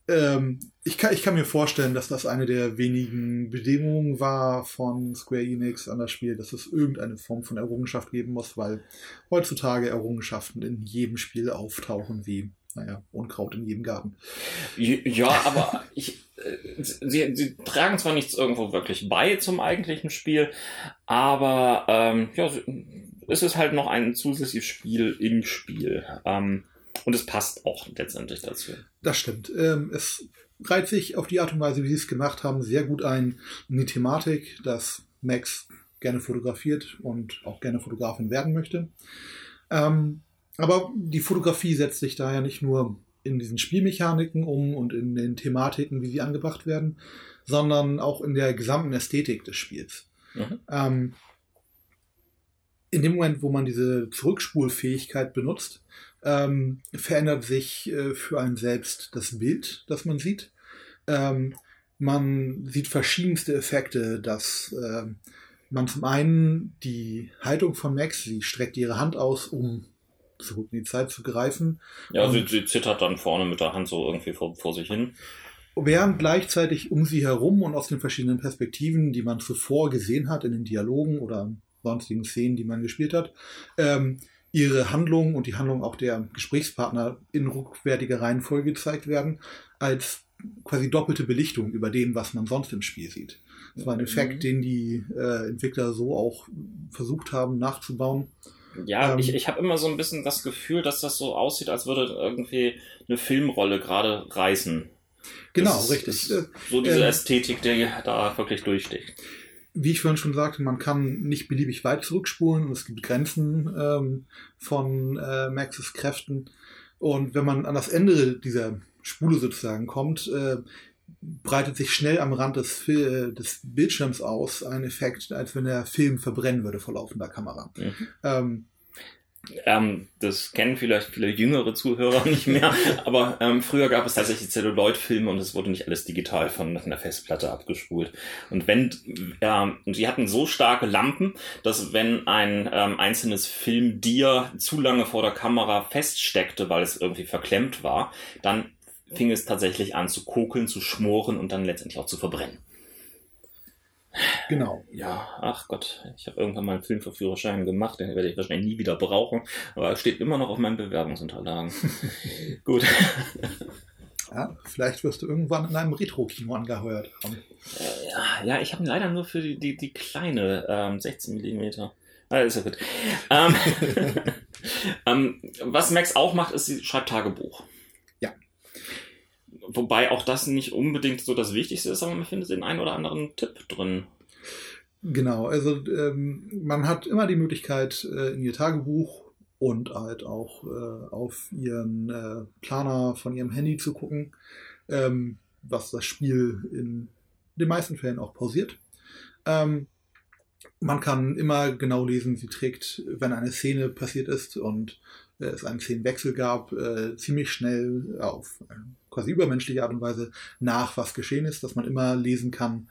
S2: ähm, ich, kann, ich kann mir vorstellen, dass das eine der wenigen Bedingungen war von Square Enix an das Spiel, dass es irgendeine Form von Errungenschaft geben muss, weil heutzutage Errungenschaften in jedem Spiel auftauchen wie naja, Unkraut in jedem Garten.
S1: Ja, aber ich, äh, sie, sie tragen zwar nichts irgendwo wirklich bei zum eigentlichen Spiel, aber ähm, ja, es ist halt noch ein zusätzliches Spiel im Spiel. Ähm, und es passt auch letztendlich dazu.
S2: Das stimmt. Ähm, es reiht sich auf die Art und Weise, wie sie es gemacht haben, sehr gut ein in die Thematik, dass Max gerne fotografiert und auch gerne Fotografin werden möchte. Ähm, aber die Fotografie setzt sich da ja nicht nur in diesen Spielmechaniken um und in den Thematiken, wie sie angebracht werden, sondern auch in der gesamten Ästhetik des Spiels. Mhm. Ähm, in dem Moment, wo man diese Zurückspulfähigkeit benutzt, ähm, verändert sich äh, für einen selbst das Bild, das man sieht. Ähm, man sieht verschiedenste Effekte, dass äh, man zum einen die Haltung von Max, sie streckt ihre Hand aus, um zurück in die Zeit zu greifen.
S1: Ja, sie, sie, zittert dann vorne mit der Hand so irgendwie vor, vor sich hin.
S2: Während gleichzeitig um sie herum und aus den verschiedenen Perspektiven, die man zuvor gesehen hat in den Dialogen oder sonstigen Szenen, die man gespielt hat, ähm, ihre Handlungen und die Handlungen auch der Gesprächspartner in rückwärtiger Reihenfolge gezeigt werden, als quasi doppelte Belichtung über dem, was man sonst im Spiel sieht. Das war ein Effekt, mhm. den die äh, Entwickler so auch versucht haben nachzubauen.
S1: Ja, ähm, ich, ich habe immer so ein bisschen das Gefühl, dass das so aussieht, als würde irgendwie eine Filmrolle gerade reißen.
S2: Genau, richtig.
S1: so diese ähm, Ästhetik, die da wirklich durchsticht.
S2: Wie ich vorhin schon sagte, man kann nicht beliebig weit zurückspulen und es gibt Grenzen ähm, von äh, Maxes Kräften. Und wenn man an das Ende dieser Spule sozusagen kommt, äh, breitet sich schnell am Rand des, äh, des Bildschirms aus ein Effekt, als wenn der Film verbrennen würde vor laufender Kamera. Mhm. Ähm,
S1: ähm, das kennen vielleicht viele jüngere Zuhörer nicht mehr, aber ähm, früher gab es tatsächlich Celluloid-Filme und es wurde nicht alles digital von einer Festplatte abgespult. Und wenn, ähm, sie hatten so starke Lampen, dass wenn ein ähm, einzelnes Film dir zu lange vor der Kamera feststeckte, weil es irgendwie verklemmt war, dann fing es tatsächlich an zu kokeln, zu schmoren und dann letztendlich auch zu verbrennen.
S2: Genau.
S1: Ja, ach Gott, ich habe irgendwann mal einen Filmverführerschein gemacht, den werde ich wahrscheinlich nie wieder brauchen, aber er steht immer noch auf meinen Bewerbungsunterlagen. Gut.
S2: Ja, vielleicht wirst du irgendwann in einem Retro-Kino angeheuert haben.
S1: Ja, ja, ich habe leider nur für die, die, die kleine ähm, 16 mm. Ah, ist ja gut. ähm, ähm, was Max auch macht, ist, sie schreibt Tagebuch. Wobei auch das nicht unbedingt so das Wichtigste ist, aber man findet den einen oder anderen Tipp drin.
S2: Genau, also ähm, man hat immer die Möglichkeit, äh, in ihr Tagebuch und halt auch äh, auf ihren äh, Planer von ihrem Handy zu gucken, ähm, was das Spiel in den meisten Fällen auch pausiert. Ähm, man kann immer genau lesen, sie trägt, wenn eine Szene passiert ist und äh, es einen Szenenwechsel gab, äh, ziemlich schnell auf quasi übermenschliche Art und Weise nach, was geschehen ist, dass man immer lesen kann,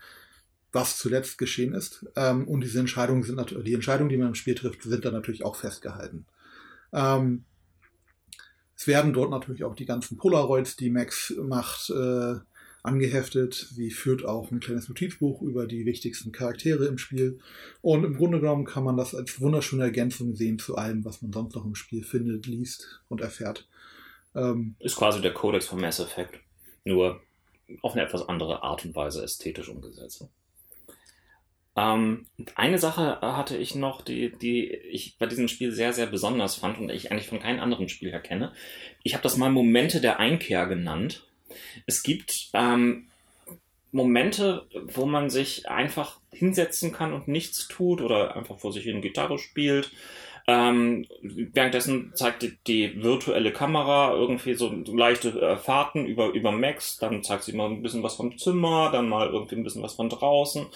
S2: was zuletzt geschehen ist. Ähm, und diese Entscheidungen sind natürlich, die Entscheidungen, die man im Spiel trifft, sind dann natürlich auch festgehalten. Ähm, es werden dort natürlich auch die ganzen Polaroids, die Max macht, äh, angeheftet. Sie führt auch ein kleines Notizbuch über die wichtigsten Charaktere im Spiel. Und im Grunde genommen kann man das als wunderschöne Ergänzung sehen zu allem, was man sonst noch im Spiel findet, liest und erfährt.
S1: Ähm, ist quasi der Codex von Mass Effect. Nur auf eine etwas andere Art und Weise ästhetisch umgesetzt. Ähm, eine Sache hatte ich noch, die, die ich bei diesem Spiel sehr, sehr besonders fand und ich eigentlich von keinem anderen Spiel her kenne. Ich habe das mal Momente der Einkehr genannt. Es gibt ähm, Momente, wo man sich einfach hinsetzen kann und nichts tut oder einfach vor sich hin Gitarre spielt ähm, währenddessen zeigt die, virtuelle Kamera irgendwie so leichte äh, Fahrten über, über Max, dann zeigt sie mal ein bisschen was vom Zimmer, dann mal irgendwie ein bisschen was von draußen.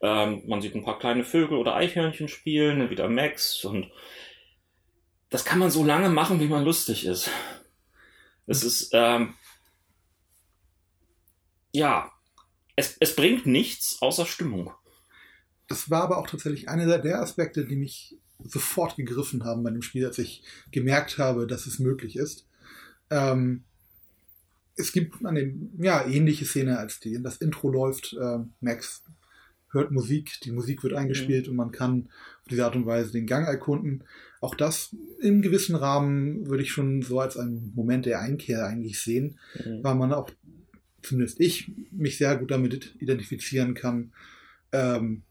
S1: Ähm, man sieht ein paar kleine Vögel oder Eichhörnchen spielen, wieder Max und das kann man so lange machen, wie man lustig ist. Es ist, ähm, ja, es, es bringt nichts außer Stimmung.
S2: Das war aber auch tatsächlich einer der Aspekte, die mich sofort gegriffen haben bei dem Spiel, als ich gemerkt habe, dass es möglich ist. Ähm, es gibt eine ja, ähnliche Szene, als die das Intro läuft. Äh, Max hört Musik, die Musik wird eingespielt mhm. und man kann auf diese Art und Weise den Gang erkunden. Auch das im gewissen Rahmen würde ich schon so als einen Moment der Einkehr eigentlich sehen, mhm. weil man auch, zumindest ich, mich sehr gut damit identifizieren kann. Ähm,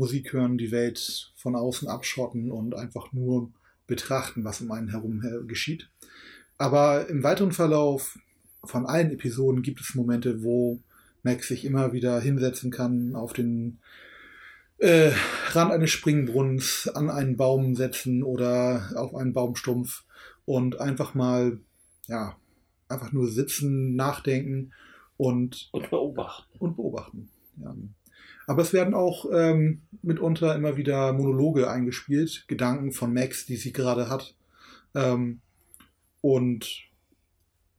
S2: Musik hören, die Welt von außen abschotten und einfach nur betrachten, was um einen herum geschieht. Aber im weiteren Verlauf von allen Episoden gibt es Momente, wo Max sich immer wieder hinsetzen kann, auf den äh, Rand eines Springbrunnens, an einen Baum setzen oder auf einen Baumstumpf und einfach mal, ja, einfach nur sitzen, nachdenken und,
S1: und beobachten.
S2: Und beobachten. Ja. Aber es werden auch ähm, mitunter immer wieder Monologe eingespielt, Gedanken von Max, die sie gerade hat. Ähm, und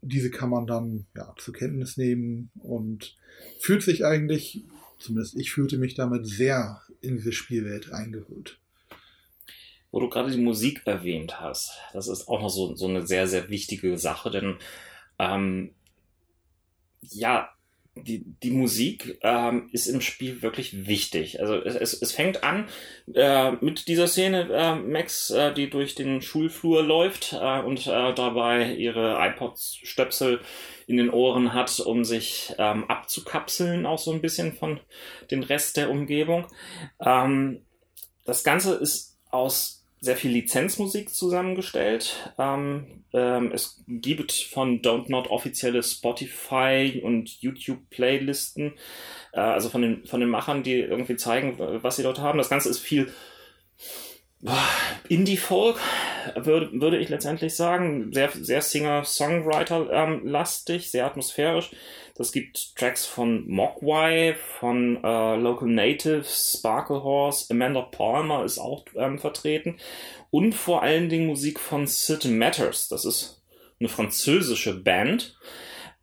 S2: diese kann man dann ja, zur Kenntnis nehmen und fühlt sich eigentlich, zumindest ich fühlte mich damit sehr in diese Spielwelt eingeholt.
S1: Wo du gerade die Musik erwähnt hast, das ist auch noch so, so eine sehr, sehr wichtige Sache, denn ähm, ja, die, die Musik ähm, ist im Spiel wirklich wichtig. Also es, es, es fängt an äh, mit dieser Szene, äh, Max, äh, die durch den Schulflur läuft äh, und äh, dabei ihre iPods-Stöpsel in den Ohren hat, um sich ähm, abzukapseln, auch so ein bisschen von den Rest der Umgebung. Ähm, das Ganze ist aus sehr viel Lizenzmusik zusammengestellt. Ähm, ähm, es gibt von Don't Not offizielle Spotify und YouTube-Playlisten, äh, also von den, von den Machern, die irgendwie zeigen, was sie dort haben. Das Ganze ist viel Indie-Folk, würde, würde ich letztendlich sagen. Sehr, sehr Singer-Songwriter-lastig, sehr atmosphärisch. Das gibt Tracks von Mogwai, von äh, Local Natives, Sparkle Horse, Amanda Palmer ist auch ähm, vertreten. Und vor allen Dingen Musik von Sid Matters. Das ist eine französische Band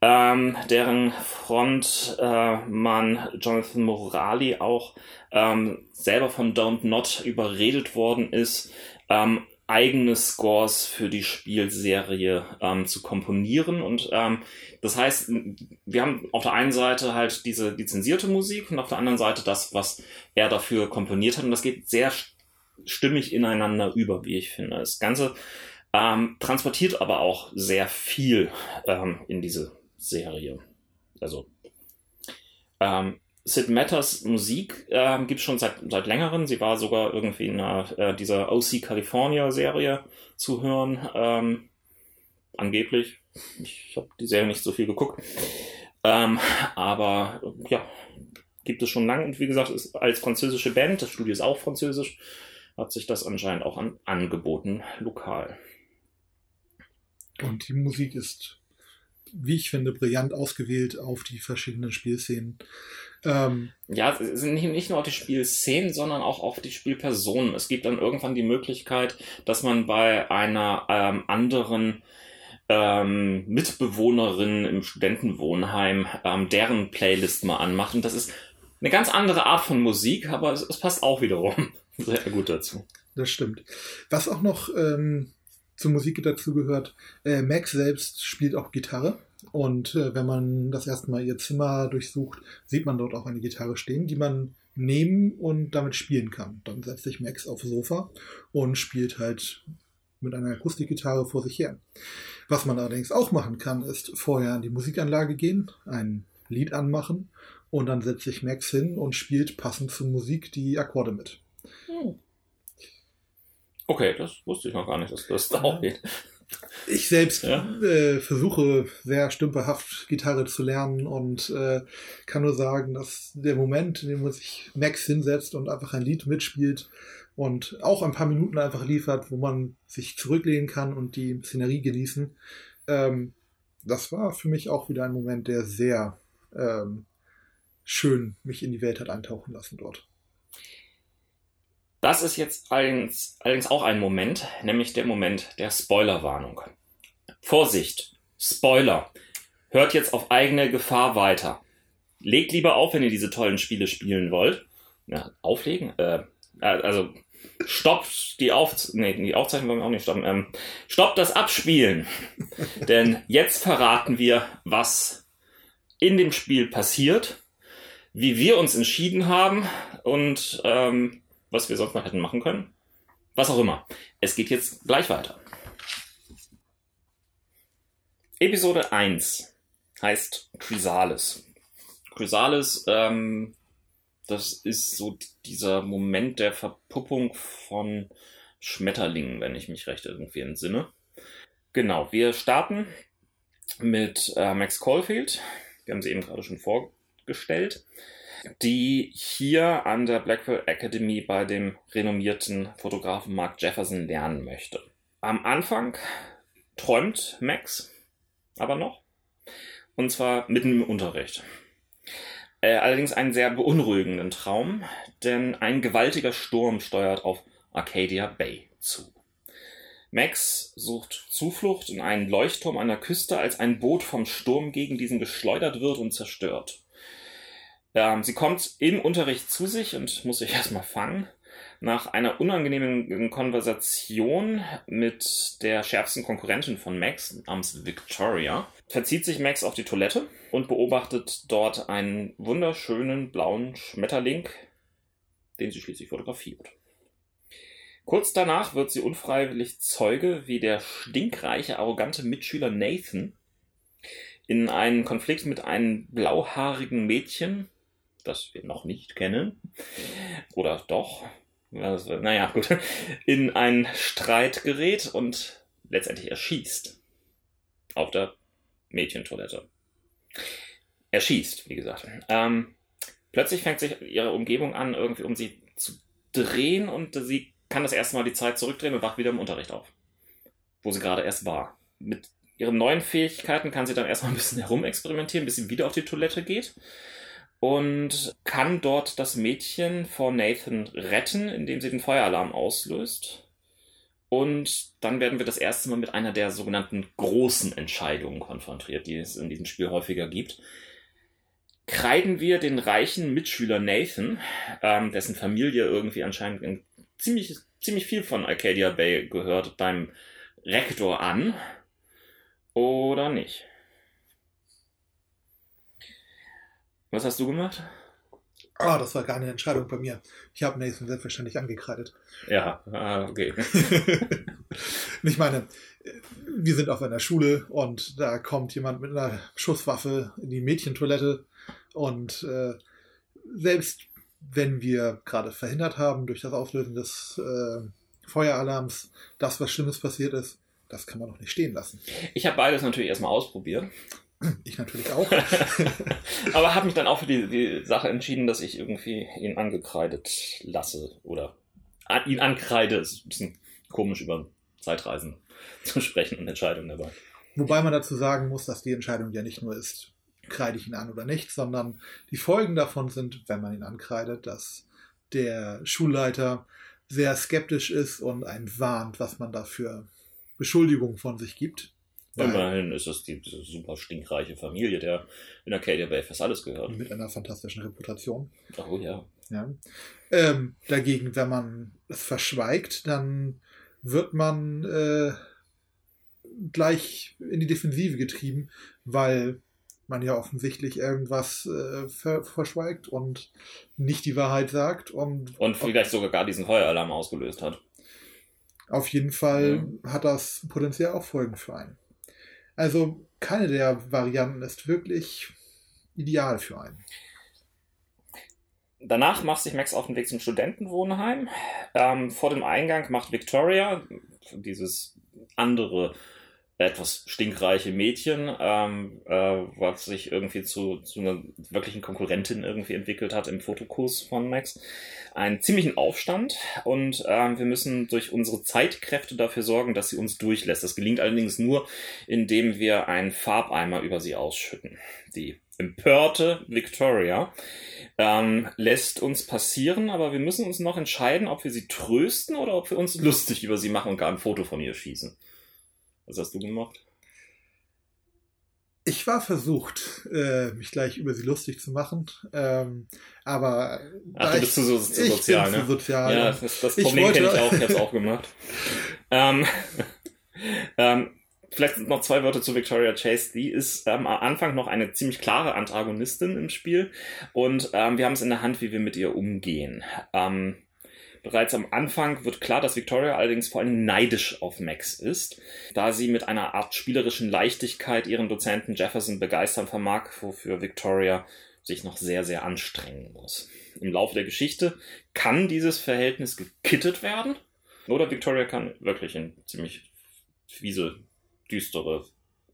S1: ähm, deren Frontmann äh, Jonathan Morali auch ähm, selber von Don't Not überredet worden ist, ähm, eigene Scores für die Spielserie ähm, zu komponieren. Und ähm, das heißt, wir haben auf der einen Seite halt diese lizenzierte Musik und auf der anderen Seite das, was er dafür komponiert hat. Und das geht sehr stimmig ineinander über, wie ich finde. Das Ganze ähm, transportiert aber auch sehr viel ähm, in diese Serie. Also ähm, Sid Matters Musik ähm, gibt es schon seit, seit längerem. Sie war sogar irgendwie in äh, dieser OC California Serie zu hören. Ähm, angeblich. Ich habe die Serie nicht so viel geguckt. Ähm, aber ja, gibt es schon lange. Und wie gesagt, ist als französische Band, das Studio ist auch französisch, hat sich das anscheinend auch an, angeboten, lokal.
S2: Und die Musik ist wie ich finde, brillant ausgewählt auf die verschiedenen Spielszenen.
S1: Ähm, ja, es sind nicht, nicht nur auf die Spielszenen, sondern auch auf die Spielpersonen. Es gibt dann irgendwann die Möglichkeit, dass man bei einer ähm, anderen ähm, Mitbewohnerin im Studentenwohnheim ähm, deren Playlist mal anmacht. Und das ist eine ganz andere Art von Musik, aber es, es passt auch wiederum sehr gut dazu.
S2: Das stimmt. Was auch noch ähm, zur Musik dazu gehört. Äh, Max selbst spielt auch Gitarre. Und äh, wenn man das erste Mal ihr Zimmer durchsucht, sieht man dort auch eine Gitarre stehen, die man nehmen und damit spielen kann. Dann setzt sich Max aufs Sofa und spielt halt mit einer Akustikgitarre vor sich her. Was man allerdings auch machen kann, ist vorher an die Musikanlage gehen, ein Lied anmachen Und dann setzt sich Max hin und spielt passend zur Musik die Akkorde mit.
S1: Hm. Okay, das wusste ich noch gar nicht, dass das da auch geht.
S2: Ich selbst ja. äh, versuche sehr stümperhaft Gitarre zu lernen und äh, kann nur sagen, dass der Moment, in dem man sich Max hinsetzt und einfach ein Lied mitspielt und auch ein paar Minuten einfach liefert, wo man sich zurücklehnen kann und die Szenerie genießen, ähm, das war für mich auch wieder ein Moment, der sehr ähm, schön mich in die Welt hat eintauchen lassen dort.
S1: Das ist jetzt allerdings, allerdings auch ein Moment, nämlich der Moment der Spoilerwarnung. Vorsicht, Spoiler. Hört jetzt auf eigene Gefahr weiter. Legt lieber auf, wenn ihr diese tollen Spiele spielen wollt. Ja, auflegen? Äh, also stoppt die, auf nee, die Aufzeichnung wollen wir auch nicht stoppen. Ähm, stoppt das Abspielen. Denn jetzt verraten wir, was in dem Spiel passiert, wie wir uns entschieden haben und ähm, was wir sonst noch hätten machen können. Was auch immer. Es geht jetzt gleich weiter. Episode 1 heißt Chrysalis. Chrysalis, ähm, das ist so dieser Moment der Verpuppung von Schmetterlingen, wenn ich mich recht irgendwie entsinne. Genau, wir starten mit äh, Max Caulfield. Wir haben sie eben gerade schon vorgestellt die hier an der Blackwell Academy bei dem renommierten Fotografen Mark Jefferson lernen möchte. Am Anfang träumt Max aber noch. Und zwar mitten im Unterricht. Äh, allerdings einen sehr beunruhigenden Traum, denn ein gewaltiger Sturm steuert auf Arcadia Bay zu. Max sucht Zuflucht in einen Leuchtturm an der Küste, als ein Boot vom Sturm gegen diesen geschleudert wird und zerstört. Ähm, sie kommt im Unterricht zu sich und muss sich erstmal fangen. Nach einer unangenehmen Konversation mit der schärfsten Konkurrentin von Max, namens Victoria, verzieht sich Max auf die Toilette und beobachtet dort einen wunderschönen blauen Schmetterling, den sie schließlich fotografiert. Kurz danach wird sie unfreiwillig Zeuge, wie der stinkreiche, arrogante Mitschüler Nathan in einen Konflikt mit einem blauhaarigen Mädchen das wir noch nicht kennen, oder doch, also, naja, gut, in einen Streit gerät und letztendlich erschießt. Auf der Mädchentoilette. Erschießt, wie gesagt. Ähm, plötzlich fängt sich ihre Umgebung an, irgendwie um sie zu drehen und sie kann das erste Mal die Zeit zurückdrehen und wacht wieder im Unterricht auf. Wo sie gerade erst war. Mit ihren neuen Fähigkeiten kann sie dann erstmal ein bisschen herumexperimentieren, bis sie wieder auf die Toilette geht und kann dort das Mädchen vor Nathan retten, indem sie den Feueralarm auslöst. Und dann werden wir das erste Mal mit einer der sogenannten großen Entscheidungen konfrontiert, die es in diesem Spiel häufiger gibt. Kreiden wir den reichen Mitschüler Nathan, ähm, dessen Familie irgendwie anscheinend ziemlich, ziemlich viel von Arcadia Bay gehört, beim Rektor an oder nicht? Was hast du gemacht?
S2: Ah, oh, das war gar eine Entscheidung bei mir. Ich habe Nathan selbstverständlich angekreidet.
S1: Ja, ah, okay.
S2: ich meine, wir sind auf einer Schule und da kommt jemand mit einer Schusswaffe in die Mädchentoilette und äh, selbst wenn wir gerade verhindert haben durch das Auslösen des äh, Feueralarms, dass was Schlimmes passiert ist, das kann man doch nicht stehen lassen.
S1: Ich habe beides natürlich erstmal ausprobiert.
S2: Ich natürlich auch.
S1: Aber habe mich dann auch für die, die Sache entschieden, dass ich irgendwie ihn angekreidet lasse oder an, ihn ankreide. Das ist ein bisschen komisch über Zeitreisen zu sprechen und Entscheidungen dabei.
S2: Wobei man dazu sagen muss, dass die Entscheidung ja nicht nur ist, kreide ich ihn an oder nicht, sondern die Folgen davon sind, wenn man ihn ankreidet, dass der Schulleiter sehr skeptisch ist und einen warnt, was man da für Beschuldigungen von sich gibt.
S1: Immerhin ist es die super stinkreiche Familie, der in Arcadia Bay fast alles gehört.
S2: Mit einer fantastischen Reputation.
S1: Oh ja.
S2: ja. Ähm, dagegen, wenn man es verschweigt, dann wird man äh, gleich in die Defensive getrieben, weil man ja offensichtlich irgendwas äh, ver verschweigt und nicht die Wahrheit sagt. Und,
S1: und vielleicht sogar gar diesen Feueralarm ausgelöst hat.
S2: Auf jeden Fall ja. hat das potenziell auch Folgen für einen. Also keine der Varianten ist wirklich ideal für einen.
S1: Danach macht sich Max auf den Weg zum Studentenwohnheim. Ähm, vor dem Eingang macht Victoria, dieses andere etwas stinkreiche Mädchen, ähm, äh, was sich irgendwie zu, zu einer wirklichen Konkurrentin irgendwie entwickelt hat im Fotokurs von Max, einen ziemlichen Aufstand und ähm, wir müssen durch unsere Zeitkräfte dafür sorgen, dass sie uns durchlässt. Das gelingt allerdings nur, indem wir einen Farbeimer über sie ausschütten. Die empörte Victoria ähm, lässt uns passieren, aber wir müssen uns noch entscheiden, ob wir sie trösten oder ob wir uns lustig über sie machen und gar ein Foto von ihr schießen. Was hast du gemacht?
S2: Ich war versucht, äh, mich gleich über sie lustig zu machen, ähm, aber
S1: Ach, du bist zu, so, zu sozial, ne?
S2: Zu sozial,
S1: ja, das, das Problem kenne ich auch, ich habe es auch gemacht. ähm, ähm, vielleicht noch zwei Wörter zu Victoria Chase. Die ist ähm, am Anfang noch eine ziemlich klare Antagonistin im Spiel und ähm, wir haben es in der Hand, wie wir mit ihr umgehen. Ähm, Bereits am Anfang wird klar, dass Victoria allerdings vor allem neidisch auf Max ist, da sie mit einer Art spielerischen Leichtigkeit ihren Dozenten Jefferson begeistern vermag, wofür Victoria sich noch sehr, sehr anstrengen muss. Im Laufe der Geschichte kann dieses Verhältnis gekittet werden oder Victoria kann wirklich in ziemlich fiese, düstere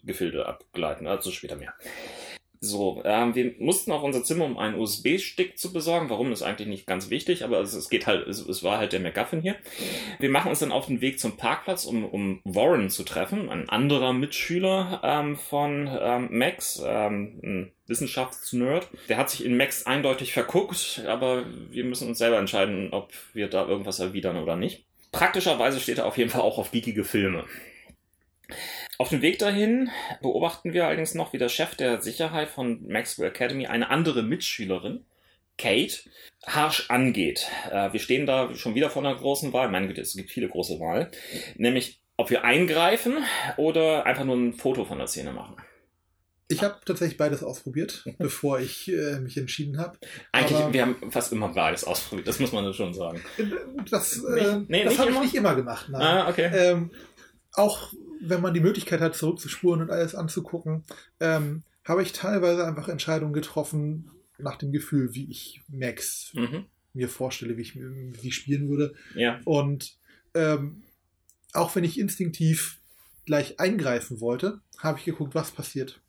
S1: Gefilde abgleiten. Also später mehr. So, ähm, wir mussten auf unser Zimmer, um einen USB-Stick zu besorgen. Warum ist eigentlich nicht ganz wichtig, aber es, es geht halt, es, es, war halt der MacGuffin hier. Wir machen uns dann auf den Weg zum Parkplatz, um, um Warren zu treffen, ein anderer Mitschüler ähm, von ähm, Max, ähm, ein Wissenschaftsnerd. Der hat sich in Max eindeutig verguckt, aber wir müssen uns selber entscheiden, ob wir da irgendwas erwidern oder nicht. Praktischerweise steht er auf jeden Fall auch auf geekige Filme. Auf dem Weg dahin beobachten wir allerdings noch, wie der Chef der Sicherheit von Maxwell Academy eine andere Mitschülerin, Kate, harsch angeht. Äh, wir stehen da schon wieder vor einer großen Wahl. Meine Güte, es gibt viele große Wahlen. Nämlich, ob wir eingreifen oder einfach nur ein Foto von der Szene machen.
S2: Ich habe tatsächlich beides ausprobiert, bevor ich äh, mich entschieden habe.
S1: Eigentlich, Aber wir haben fast immer beides ausprobiert, das muss man schon sagen.
S2: Das, äh, nee, das habe ich nicht immer gemacht. Nein. Ah, okay. Ähm, auch wenn man die Möglichkeit hat, zurückzuspuren und alles anzugucken, ähm, habe ich teilweise einfach Entscheidungen getroffen nach dem Gefühl, wie ich Max mhm. mir vorstelle, wie ich sie spielen würde.
S1: Ja.
S2: Und ähm, auch wenn ich instinktiv gleich eingreifen wollte, habe ich geguckt, was passiert,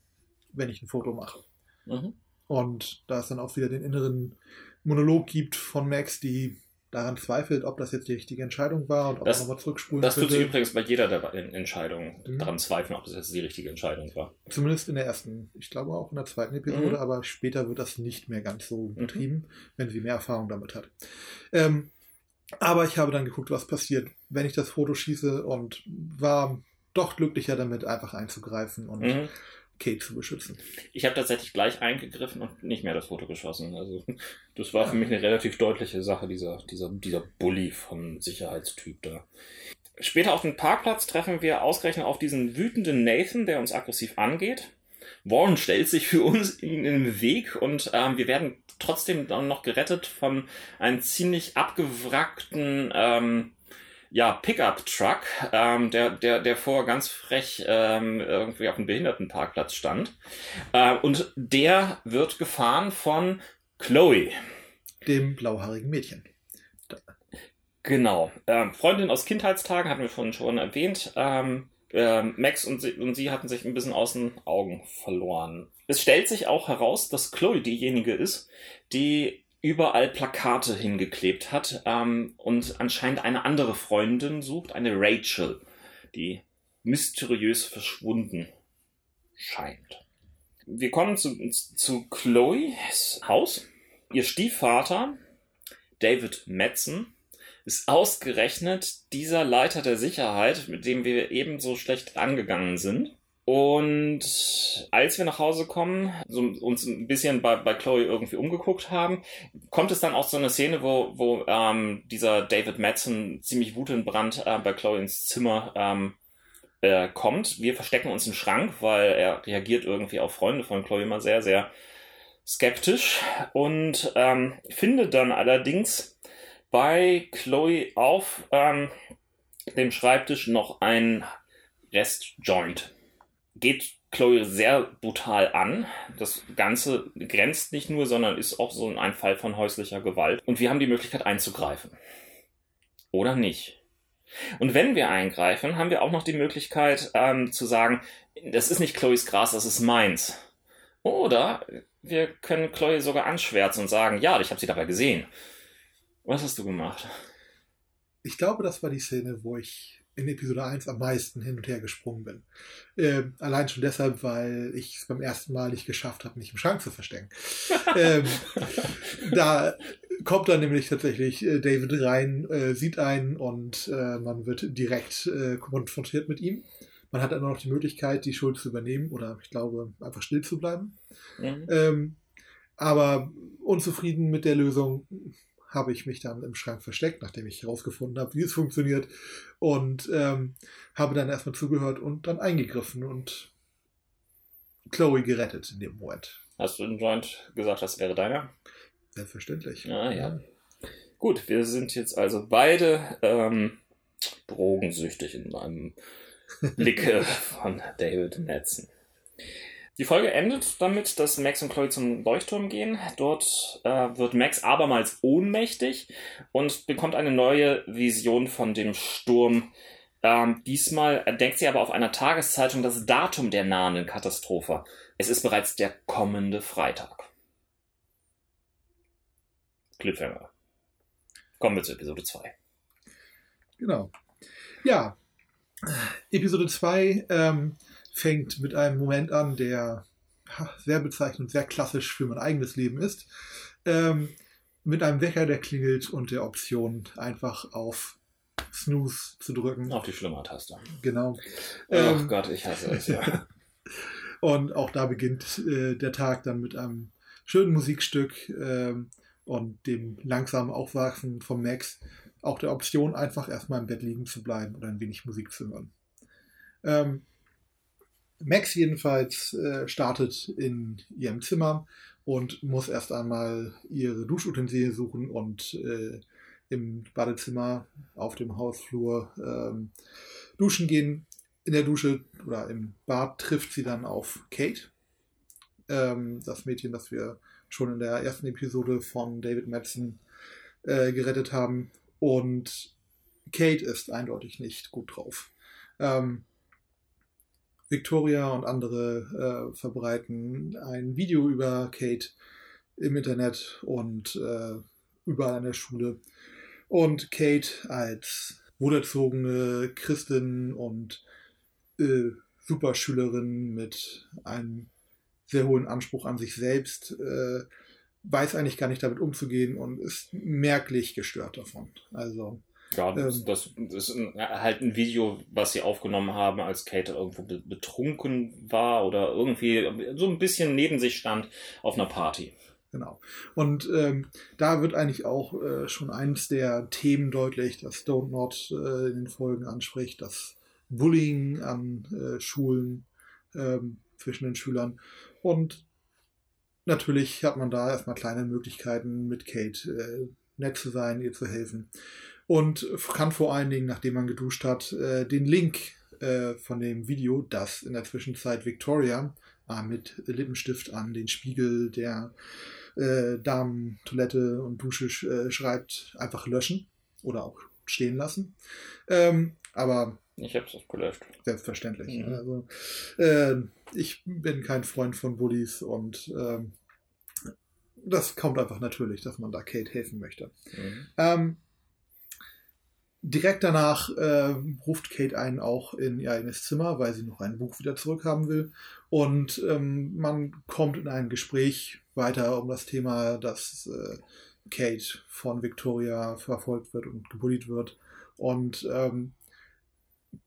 S2: wenn ich ein Foto mache. Mhm. Und da es dann auch wieder den inneren Monolog gibt von Max, die daran zweifelt, ob das jetzt die richtige Entscheidung war und ob
S1: das,
S2: man nochmal zurückspulen
S1: Das tut sie übrigens bei jeder der Entscheidungen mhm. daran zweifeln, ob das jetzt die richtige Entscheidung war.
S2: Zumindest in der ersten, ich glaube auch in der zweiten Episode, mhm. aber später wird das nicht mehr ganz so mhm. betrieben, mhm. wenn sie mehr Erfahrung damit hat. Ähm, aber ich habe dann geguckt, was passiert, wenn ich das Foto schieße und war doch glücklicher damit, einfach einzugreifen und mhm. Kate zu beschützen.
S1: Ich habe tatsächlich gleich eingegriffen und nicht mehr das Foto geschossen. Also das war für mich eine relativ deutliche Sache, dieser, dieser, dieser Bully vom Sicherheitstyp da. Später auf dem Parkplatz treffen wir ausgerechnet auf diesen wütenden Nathan, der uns aggressiv angeht. Warren stellt sich für uns in den Weg und ähm, wir werden trotzdem dann noch gerettet von einem ziemlich abgewrackten ähm, ja, Pickup-Truck, ähm, der, der, der vor ganz frech ähm, irgendwie auf dem Behindertenparkplatz stand. Äh, und der wird gefahren von Chloe.
S2: Dem blauhaarigen Mädchen.
S1: Genau. Ähm, Freundin aus Kindheitstagen hatten wir vorhin schon erwähnt. Ähm, äh, Max und sie, und sie hatten sich ein bisschen aus den Augen verloren. Es stellt sich auch heraus, dass Chloe diejenige ist, die überall Plakate hingeklebt hat ähm, und anscheinend eine andere Freundin sucht, eine Rachel, die mysteriös verschwunden scheint. Wir kommen zu, zu Chloes Haus. Ihr Stiefvater, David Metzen, ist ausgerechnet dieser Leiter der Sicherheit, mit dem wir ebenso schlecht angegangen sind. Und als wir nach Hause kommen, so uns ein bisschen bei, bei Chloe irgendwie umgeguckt haben, kommt es dann auch so eine Szene, wo, wo ähm, dieser David Madsen ziemlich wutentbrannt äh, bei Chloe ins Zimmer ähm, äh, kommt. Wir verstecken uns im Schrank, weil er reagiert irgendwie auf Freunde von Chloe immer sehr, sehr skeptisch und ähm, finde dann allerdings bei Chloe auf ähm, dem Schreibtisch noch ein Rest-Joint geht Chloe sehr brutal an. Das Ganze grenzt nicht nur, sondern ist auch so ein Fall von häuslicher Gewalt. Und wir haben die Möglichkeit einzugreifen. Oder nicht. Und wenn wir eingreifen, haben wir auch noch die Möglichkeit ähm, zu sagen, das ist nicht Chloes Gras, das ist meins. Oder wir können Chloe sogar anschwärzen und sagen, ja, ich habe sie dabei gesehen. Was hast du gemacht?
S2: Ich glaube, das war die Szene, wo ich in Episode 1 am meisten hin und her gesprungen bin. Ähm, allein schon deshalb, weil ich es beim ersten Mal nicht geschafft habe, mich im Schrank zu verstecken. ähm, da kommt dann nämlich tatsächlich äh, David rein, äh, sieht einen und äh, man wird direkt äh, konfrontiert mit ihm. Man hat dann noch die Möglichkeit, die Schuld zu übernehmen oder ich glaube, einfach still zu bleiben. Mhm. Ähm, aber unzufrieden mit der Lösung habe ich mich dann im Schrank versteckt, nachdem ich herausgefunden habe, wie es funktioniert. Und ähm, habe dann erstmal zugehört und dann eingegriffen und Chloe gerettet in dem Moment.
S1: Hast du den Joint gesagt, das wäre deiner?
S2: Selbstverständlich.
S1: Ah, ja. Gut, wir sind jetzt also beide ähm, drogensüchtig in meinem Blicke von David Metzen. Die Folge endet damit, dass Max und Chloe zum Leuchtturm gehen. Dort äh, wird Max abermals ohnmächtig und bekommt eine neue Vision von dem Sturm. Ähm, diesmal denkt sie aber auf einer Tageszeitung das Datum der nahenden Katastrophe. Es ist bereits der kommende Freitag. Cliffhanger. Kommen wir zu Episode 2.
S2: Genau. Ja, Episode 2 ähm, fängt mit einem Moment an, der sehr bezeichnend, sehr klassisch für mein eigenes Leben ist. Ähm, mit einem Wecker, der klingelt und der Option einfach auf Snooze zu drücken.
S1: Auf die Schlimmer-Taste.
S2: Genau.
S1: Oh ähm, Gott, ich hasse es, ja.
S2: und auch da beginnt äh, der Tag dann mit einem schönen Musikstück ähm, und dem langsamen Aufwachsen von Max. Auch der Option, einfach erstmal im Bett liegen zu bleiben oder ein wenig Musik zu hören. Ähm, Max jedenfalls äh, startet in ihrem Zimmer und muss erst einmal ihre Duschutensilien suchen und äh, im Badezimmer auf dem Hausflur ähm, duschen gehen. In der Dusche oder im Bad trifft sie dann auf Kate, ähm, das Mädchen, das wir schon in der ersten Episode von David Madsen äh, gerettet haben. Und Kate ist eindeutig nicht gut drauf. Ähm, Victoria und andere äh, verbreiten ein Video über Kate im Internet und äh, überall an der Schule. Und Kate als wohlerzogene Christin und äh, Superschülerin mit einem sehr hohen Anspruch an sich selbst äh, weiß eigentlich gar nicht damit umzugehen und ist merklich gestört davon. Also
S1: ja, das, ähm, das, das, ist halt ein Video, was sie aufgenommen haben, als Kate irgendwo betrunken war oder irgendwie so ein bisschen neben sich stand auf einer Party.
S2: Genau. Und ähm, da wird eigentlich auch äh, schon eines der Themen deutlich, das Don't Not äh, in den Folgen anspricht, das Bullying an äh, Schulen ähm, zwischen den Schülern. Und natürlich hat man da erstmal kleine Möglichkeiten, mit Kate äh, nett zu sein, ihr zu helfen und kann vor allen Dingen, nachdem man geduscht hat, äh, den Link äh, von dem Video, das in der Zwischenzeit Victoria äh, mit Lippenstift an den Spiegel der äh, Damentoilette und Dusche äh, schreibt, einfach löschen oder auch stehen lassen. Ähm, aber
S1: ich habe es gelöscht.
S2: Selbstverständlich. Mhm. Also, äh, ich bin kein Freund von Bullies und ähm, das kommt einfach natürlich, dass man da Kate helfen möchte. Mhm. Ähm, Direkt danach äh, ruft Kate einen auch in ihr eigenes Zimmer, weil sie noch ein Buch wieder zurückhaben will. Und ähm, man kommt in ein Gespräch weiter um das Thema, dass äh, Kate von Victoria verfolgt wird und gebullied wird. Und ähm,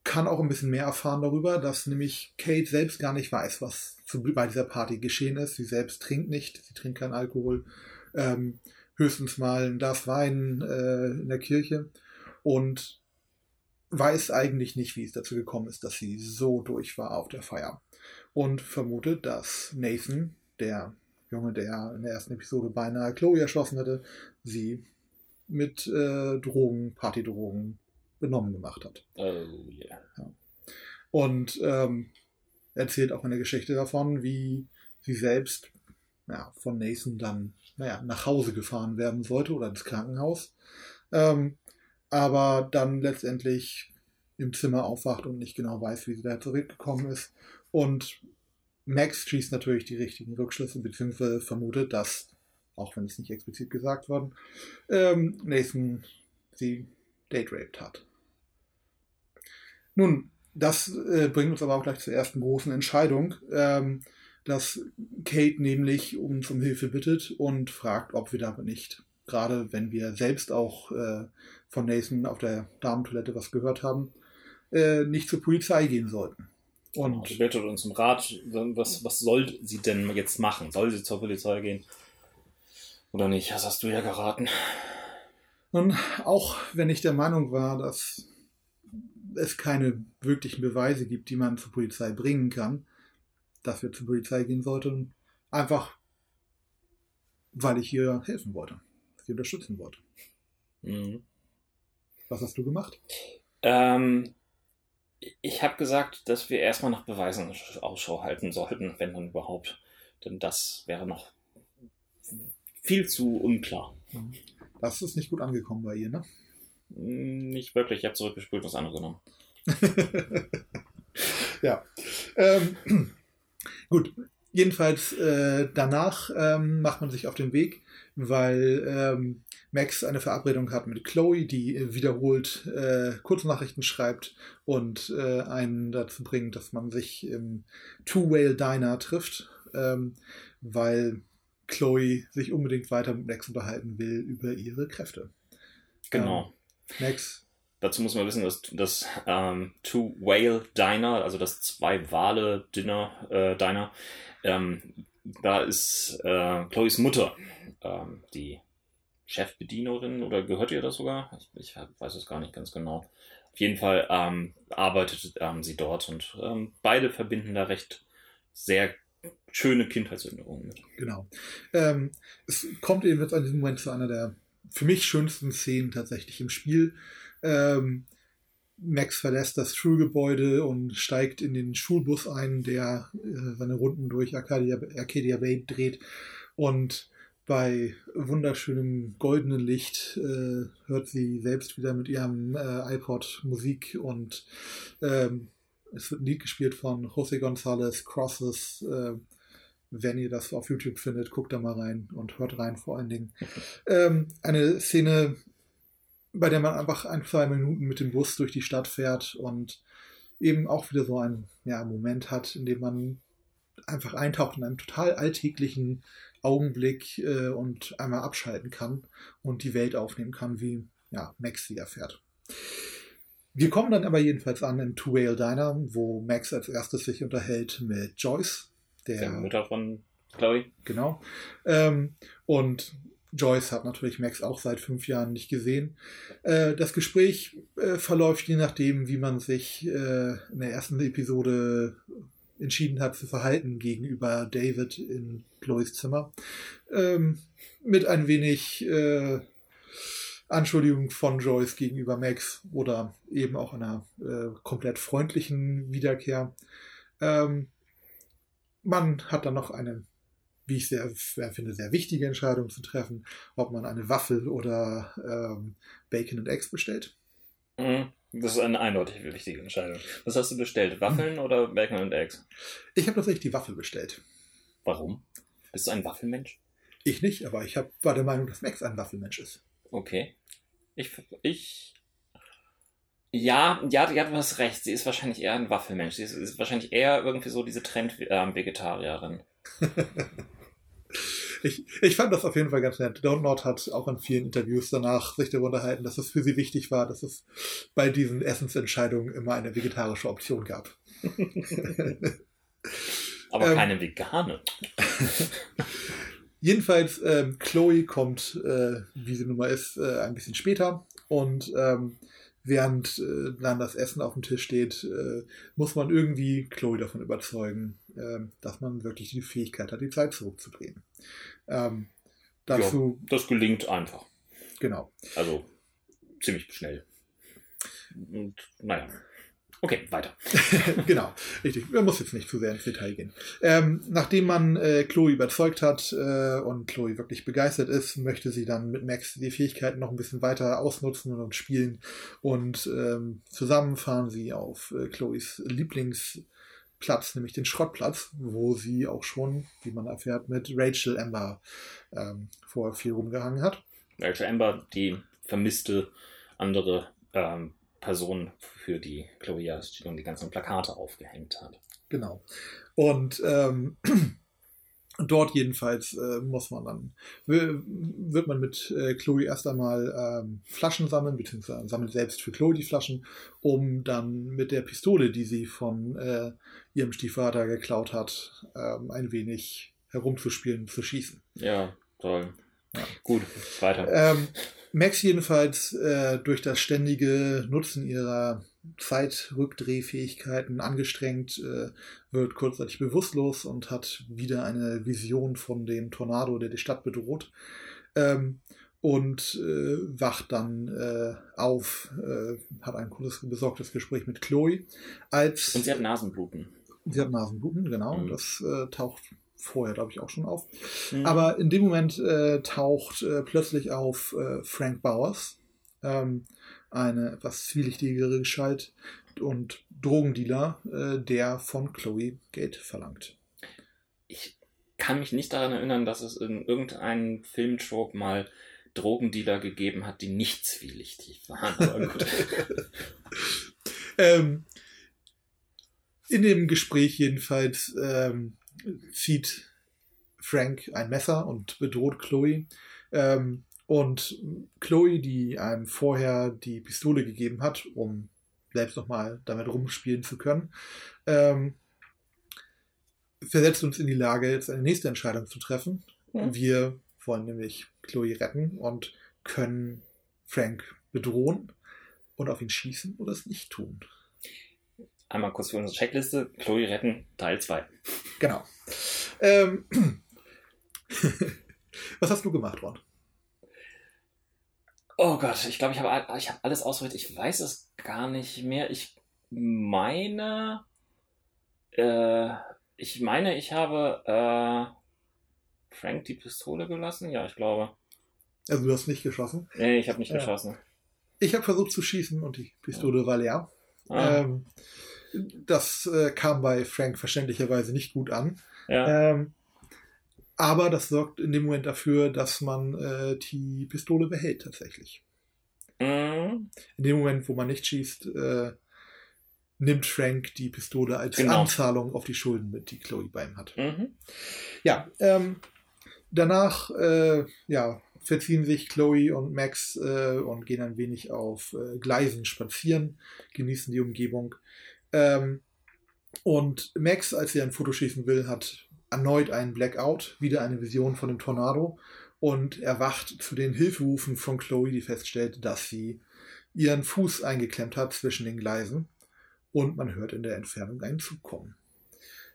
S2: kann auch ein bisschen mehr erfahren darüber, dass nämlich Kate selbst gar nicht weiß, was zu, bei dieser Party geschehen ist. Sie selbst trinkt nicht, sie trinkt keinen Alkohol, ähm, höchstens mal ein Glas Wein äh, in der Kirche und weiß eigentlich nicht, wie es dazu gekommen ist, dass sie so durch war auf der Feier. Und vermutet, dass Nathan, der Junge, der in der ersten Episode beinahe Chloe erschossen hätte, sie mit äh, Drogen, Partydrogen benommen gemacht hat.
S1: Oh yeah.
S2: Ja. Und ähm, erzählt auch eine Geschichte davon, wie sie selbst ja, von Nathan dann naja, nach Hause gefahren werden sollte oder ins Krankenhaus. Ähm, aber dann letztendlich im Zimmer aufwacht und nicht genau weiß, wie sie da zurückgekommen ist. Und Max schießt natürlich die richtigen Rückschlüsse, beziehungsweise vermutet, dass, auch wenn es nicht explizit gesagt worden, ähm, Nathan sie date-raped hat. Nun, das äh, bringt uns aber auch gleich zur ersten großen Entscheidung, ähm, dass Kate nämlich uns um Hilfe bittet und fragt, ob wir damit nicht, gerade wenn wir selbst auch äh, von Nathan auf der Damentoilette was gehört haben, äh, nicht zur Polizei gehen sollten.
S1: Und genau, bittet uns um Rat, was, was soll sie denn jetzt machen? Soll sie zur Polizei gehen? Oder nicht? Das hast du ja geraten.
S2: Und auch wenn ich der Meinung war, dass es keine wirklichen Beweise gibt, die man zur Polizei bringen kann, dass wir zur Polizei gehen sollten, einfach weil ich hier helfen wollte, sie unterstützen wollte. Mhm. Was hast du gemacht?
S1: Ähm, ich habe gesagt, dass wir erstmal nach Beweisen Ausschau halten sollten, wenn dann überhaupt. Denn das wäre noch viel zu unklar.
S2: Mhm. Das ist nicht gut angekommen bei ihr, ne?
S1: Hm, nicht wirklich. Ich habe zurückgespült, was andere genommen.
S2: ja. Ähm, gut. Jedenfalls äh, danach ähm, macht man sich auf den Weg, weil ähm, Max eine Verabredung hat mit Chloe, die äh, wiederholt äh, Kurznachrichten schreibt und äh, einen dazu bringt, dass man sich im Two Whale Diner trifft, ähm, weil Chloe sich unbedingt weiter mit Max unterhalten will über ihre Kräfte.
S1: Genau. Ähm, Max. Dazu muss man wissen, dass das ähm, Two Whale Diner, also das zwei Wale Dinner äh, Diner, ähm, da ist äh, Chloes Mutter, ähm, die Chefbedienerin oder gehört ihr das sogar? Ich, ich, weiß es gar nicht ganz genau. Auf jeden Fall ähm, arbeitet ähm, sie dort und ähm, beide verbinden da recht sehr schöne Kindheitserinnerungen mit.
S2: Genau. Ähm, es kommt eben jetzt an diesem Moment zu einer der für mich schönsten Szenen tatsächlich im Spiel. Ähm, Max verlässt das Schulgebäude und steigt in den Schulbus ein, der äh, seine Runden durch Arcadia, Arcadia Bay dreht. Und bei wunderschönem goldenen Licht äh, hört sie selbst wieder mit ihrem äh, iPod Musik und ähm, es wird ein Lied gespielt von José González Crosses. Äh, wenn ihr das auf YouTube findet, guckt da mal rein und hört rein vor allen Dingen. Ähm, eine Szene, bei der man einfach ein, zwei Minuten mit dem Bus durch die Stadt fährt und eben auch wieder so einen ja, Moment hat, in dem man einfach eintaucht in einem total alltäglichen Augenblick äh, und einmal abschalten kann und die Welt aufnehmen kann, wie ja, Max sie erfährt. Wir kommen dann aber jedenfalls an im Two Whale Diner, wo Max als erstes sich unterhält mit Joyce,
S1: der, der Mutter von Chloe.
S2: Genau. Ähm, und Joyce hat natürlich Max auch seit fünf Jahren nicht gesehen. Äh, das Gespräch äh, verläuft je nachdem, wie man sich äh, in der ersten Episode entschieden hat zu verhalten gegenüber David in Chloes Zimmer. Ähm, mit ein wenig äh, Anschuldigung von Joyce gegenüber Max oder eben auch einer äh, komplett freundlichen Wiederkehr. Ähm, man hat dann noch eine, wie ich sehr, finde, sehr wichtige Entscheidung zu treffen, ob man eine Waffel oder ähm, Bacon und Eggs bestellt.
S1: Mhm. Das ist eine eindeutig wichtige Entscheidung. Was hast du bestellt? Waffeln hm. oder Bacon und Eggs?
S2: Ich habe tatsächlich die Waffel bestellt.
S1: Warum? Bist du ein Waffelmensch?
S2: Ich nicht, aber ich hab, war der Meinung, dass Max ein Waffelmensch ist.
S1: Okay. Ich, ich, ja, ja, ja, du hast recht. Sie ist wahrscheinlich eher ein Waffelmensch. Sie ist, ist wahrscheinlich eher irgendwie so diese Trend-Vegetarierin.
S2: ich, ich fand das auf jeden Fall ganz nett. Download hat auch in vielen Interviews danach sich darüber unterhalten, dass es für sie wichtig war, dass es bei diesen Essensentscheidungen immer eine vegetarische Option gab.
S1: Aber ähm, keine vegane.
S2: Jedenfalls, ähm, Chloe kommt, äh, wie sie nun mal ist, äh, ein bisschen später und ähm, während äh, dann das Essen auf dem Tisch steht, äh, muss man irgendwie Chloe davon überzeugen, dass man wirklich die Fähigkeit hat, die Zeit zurückzudrehen. Ähm,
S1: dazu, ja, das gelingt einfach.
S2: Genau.
S1: Also ziemlich schnell. Und naja. Okay, weiter.
S2: genau, richtig. Man muss jetzt nicht zu sehr ins Detail gehen. Ähm, nachdem man äh, Chloe überzeugt hat äh, und Chloe wirklich begeistert ist, möchte sie dann mit Max die Fähigkeiten noch ein bisschen weiter ausnutzen und spielen. Und ähm, zusammen fahren sie auf äh, Chloes Lieblingsplatz, nämlich den Schrottplatz, wo sie auch schon, wie man erfährt, mit Rachel Amber ähm, vorher viel rumgehangen hat.
S1: Rachel Amber, die vermisste andere ähm, Person, für die Chloe Yashin die ganzen Plakate aufgehängt hat.
S2: Genau. Und ähm, dort jedenfalls äh, muss man dann, wird man mit äh, Chloe erst einmal ähm, Flaschen sammeln, beziehungsweise sammelt selbst für Chloe die Flaschen, um dann mit der Pistole, die sie von äh, ihrem Stiefvater geklaut hat, ähm, ein wenig herumzuspielen, zu schießen.
S1: Ja, toll. Ja. Gut, weiter.
S2: Ähm, Max jedenfalls äh, durch das ständige Nutzen ihrer Zeitrückdrehfähigkeiten angestrengt, äh, wird kurzzeitig bewusstlos und hat wieder eine Vision von dem Tornado, der die Stadt bedroht. Ähm, und äh, wacht dann äh, auf, äh, hat ein cooles, besorgtes Gespräch mit Chloe. Als
S1: und sie hat Nasenbluten.
S2: Sie hat Nasenbluten, genau. Mhm. Das äh, taucht vorher, glaube ich, auch schon auf. Mhm. Aber in dem Moment äh, taucht plötzlich auf Frank Bowers, ähm, eine etwas zwielichtigere Gestalt und Drogendealer, äh, der von Chloe Gate verlangt.
S1: Ich kann mich nicht daran erinnern, dass es in irgendeinem Filmtrope mal Drogendealer gegeben hat, die nicht zwielichtig waren.
S2: ähm, in dem Gespräch jedenfalls ähm, zieht Frank ein Messer und bedroht Chloe. Ähm, und Chloe, die einem vorher die Pistole gegeben hat, um selbst nochmal damit rumspielen zu können, ähm, versetzt uns in die Lage, jetzt eine nächste Entscheidung zu treffen. Ja. Wir wollen nämlich Chloe retten und können Frank bedrohen und auf ihn schießen oder es nicht tun.
S1: Einmal kurz für unsere Checkliste. Chloe retten, Teil 2.
S2: Genau. Ähm, was hast du gemacht, Ron?
S1: Oh Gott, ich glaube, ich habe ich hab alles ausprobiert. Ich weiß es gar nicht mehr. Ich meine, äh, ich meine, ich habe äh, Frank die Pistole gelassen. Ja, ich glaube.
S2: Also du hast nicht geschossen?
S1: Nee, ich habe nicht ja. geschossen.
S2: Ich habe versucht zu schießen und die Pistole ja. war leer. Ah. Ähm, das äh, kam bei Frank verständlicherweise nicht gut an. Ja. Ähm, aber das sorgt in dem Moment dafür, dass man äh, die Pistole behält tatsächlich. Mhm. In dem Moment, wo man nicht schießt, äh, nimmt Frank die Pistole als genau. Anzahlung auf die Schulden mit, die Chloe bei ihm hat. Mhm. Ja, ähm, danach äh, ja, verziehen sich Chloe und Max äh, und gehen ein wenig auf äh, Gleisen spazieren, genießen die Umgebung. Ähm, und Max, als er ein Foto schießen will, hat erneut einen Blackout, wieder eine Vision von dem Tornado und erwacht zu den Hilferufen von Chloe, die feststellt, dass sie ihren Fuß eingeklemmt hat zwischen den Gleisen und man hört in der Entfernung einen Zug kommen.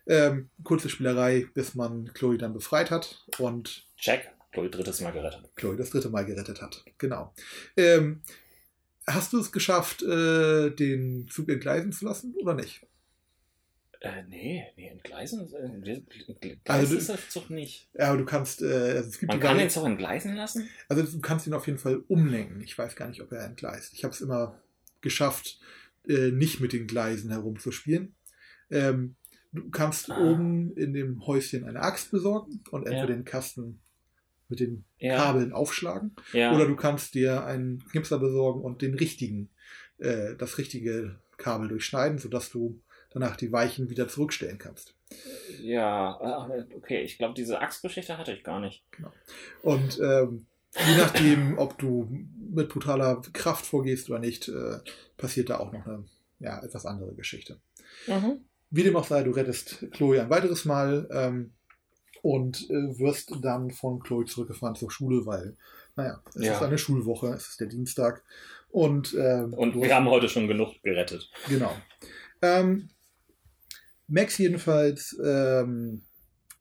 S2: Ähm, kurze Spielerei, bis man Chloe dann befreit hat und
S1: Check, Chloe drittes Mal gerettet.
S2: Chloe das dritte Mal gerettet hat, genau. Ähm, hast du es geschafft, äh, den Zug entgleisen zu lassen oder nicht?
S1: Äh, nee, nee, entgleisen, äh, also ist das Zug nicht.
S2: Ja, aber du kannst, äh,
S1: also es gibt Man kann den Zug entgleisen lassen?
S2: Also du kannst ihn auf jeden Fall umlenken. Ich weiß gar nicht, ob er entgleist. Ich habe es immer geschafft, äh, nicht mit den Gleisen herumzuspielen. Ähm, du kannst ah. oben in dem Häuschen eine Axt besorgen und entweder ja. den Kasten mit den ja. Kabeln aufschlagen. Ja. Oder du kannst dir einen Knipser besorgen und den richtigen, äh, das richtige Kabel durchschneiden, sodass du danach die Weichen wieder zurückstellen kannst.
S1: Ja, okay, ich glaube, diese Axtgeschichte hatte ich gar nicht.
S2: Genau. Und ähm, je nachdem, ob du mit brutaler Kraft vorgehst oder nicht, äh, passiert da auch noch eine ja, etwas andere Geschichte. Mhm. Wie dem auch sei, du rettest Chloe ein weiteres Mal ähm, und äh, wirst dann von Chloe zurückgefahren zur Schule, weil, naja, es ja. ist eine Schulwoche, es ist der Dienstag. Und, ähm,
S1: und wir haben heute schon genug gerettet.
S2: Genau. Ähm, Max jedenfalls ähm,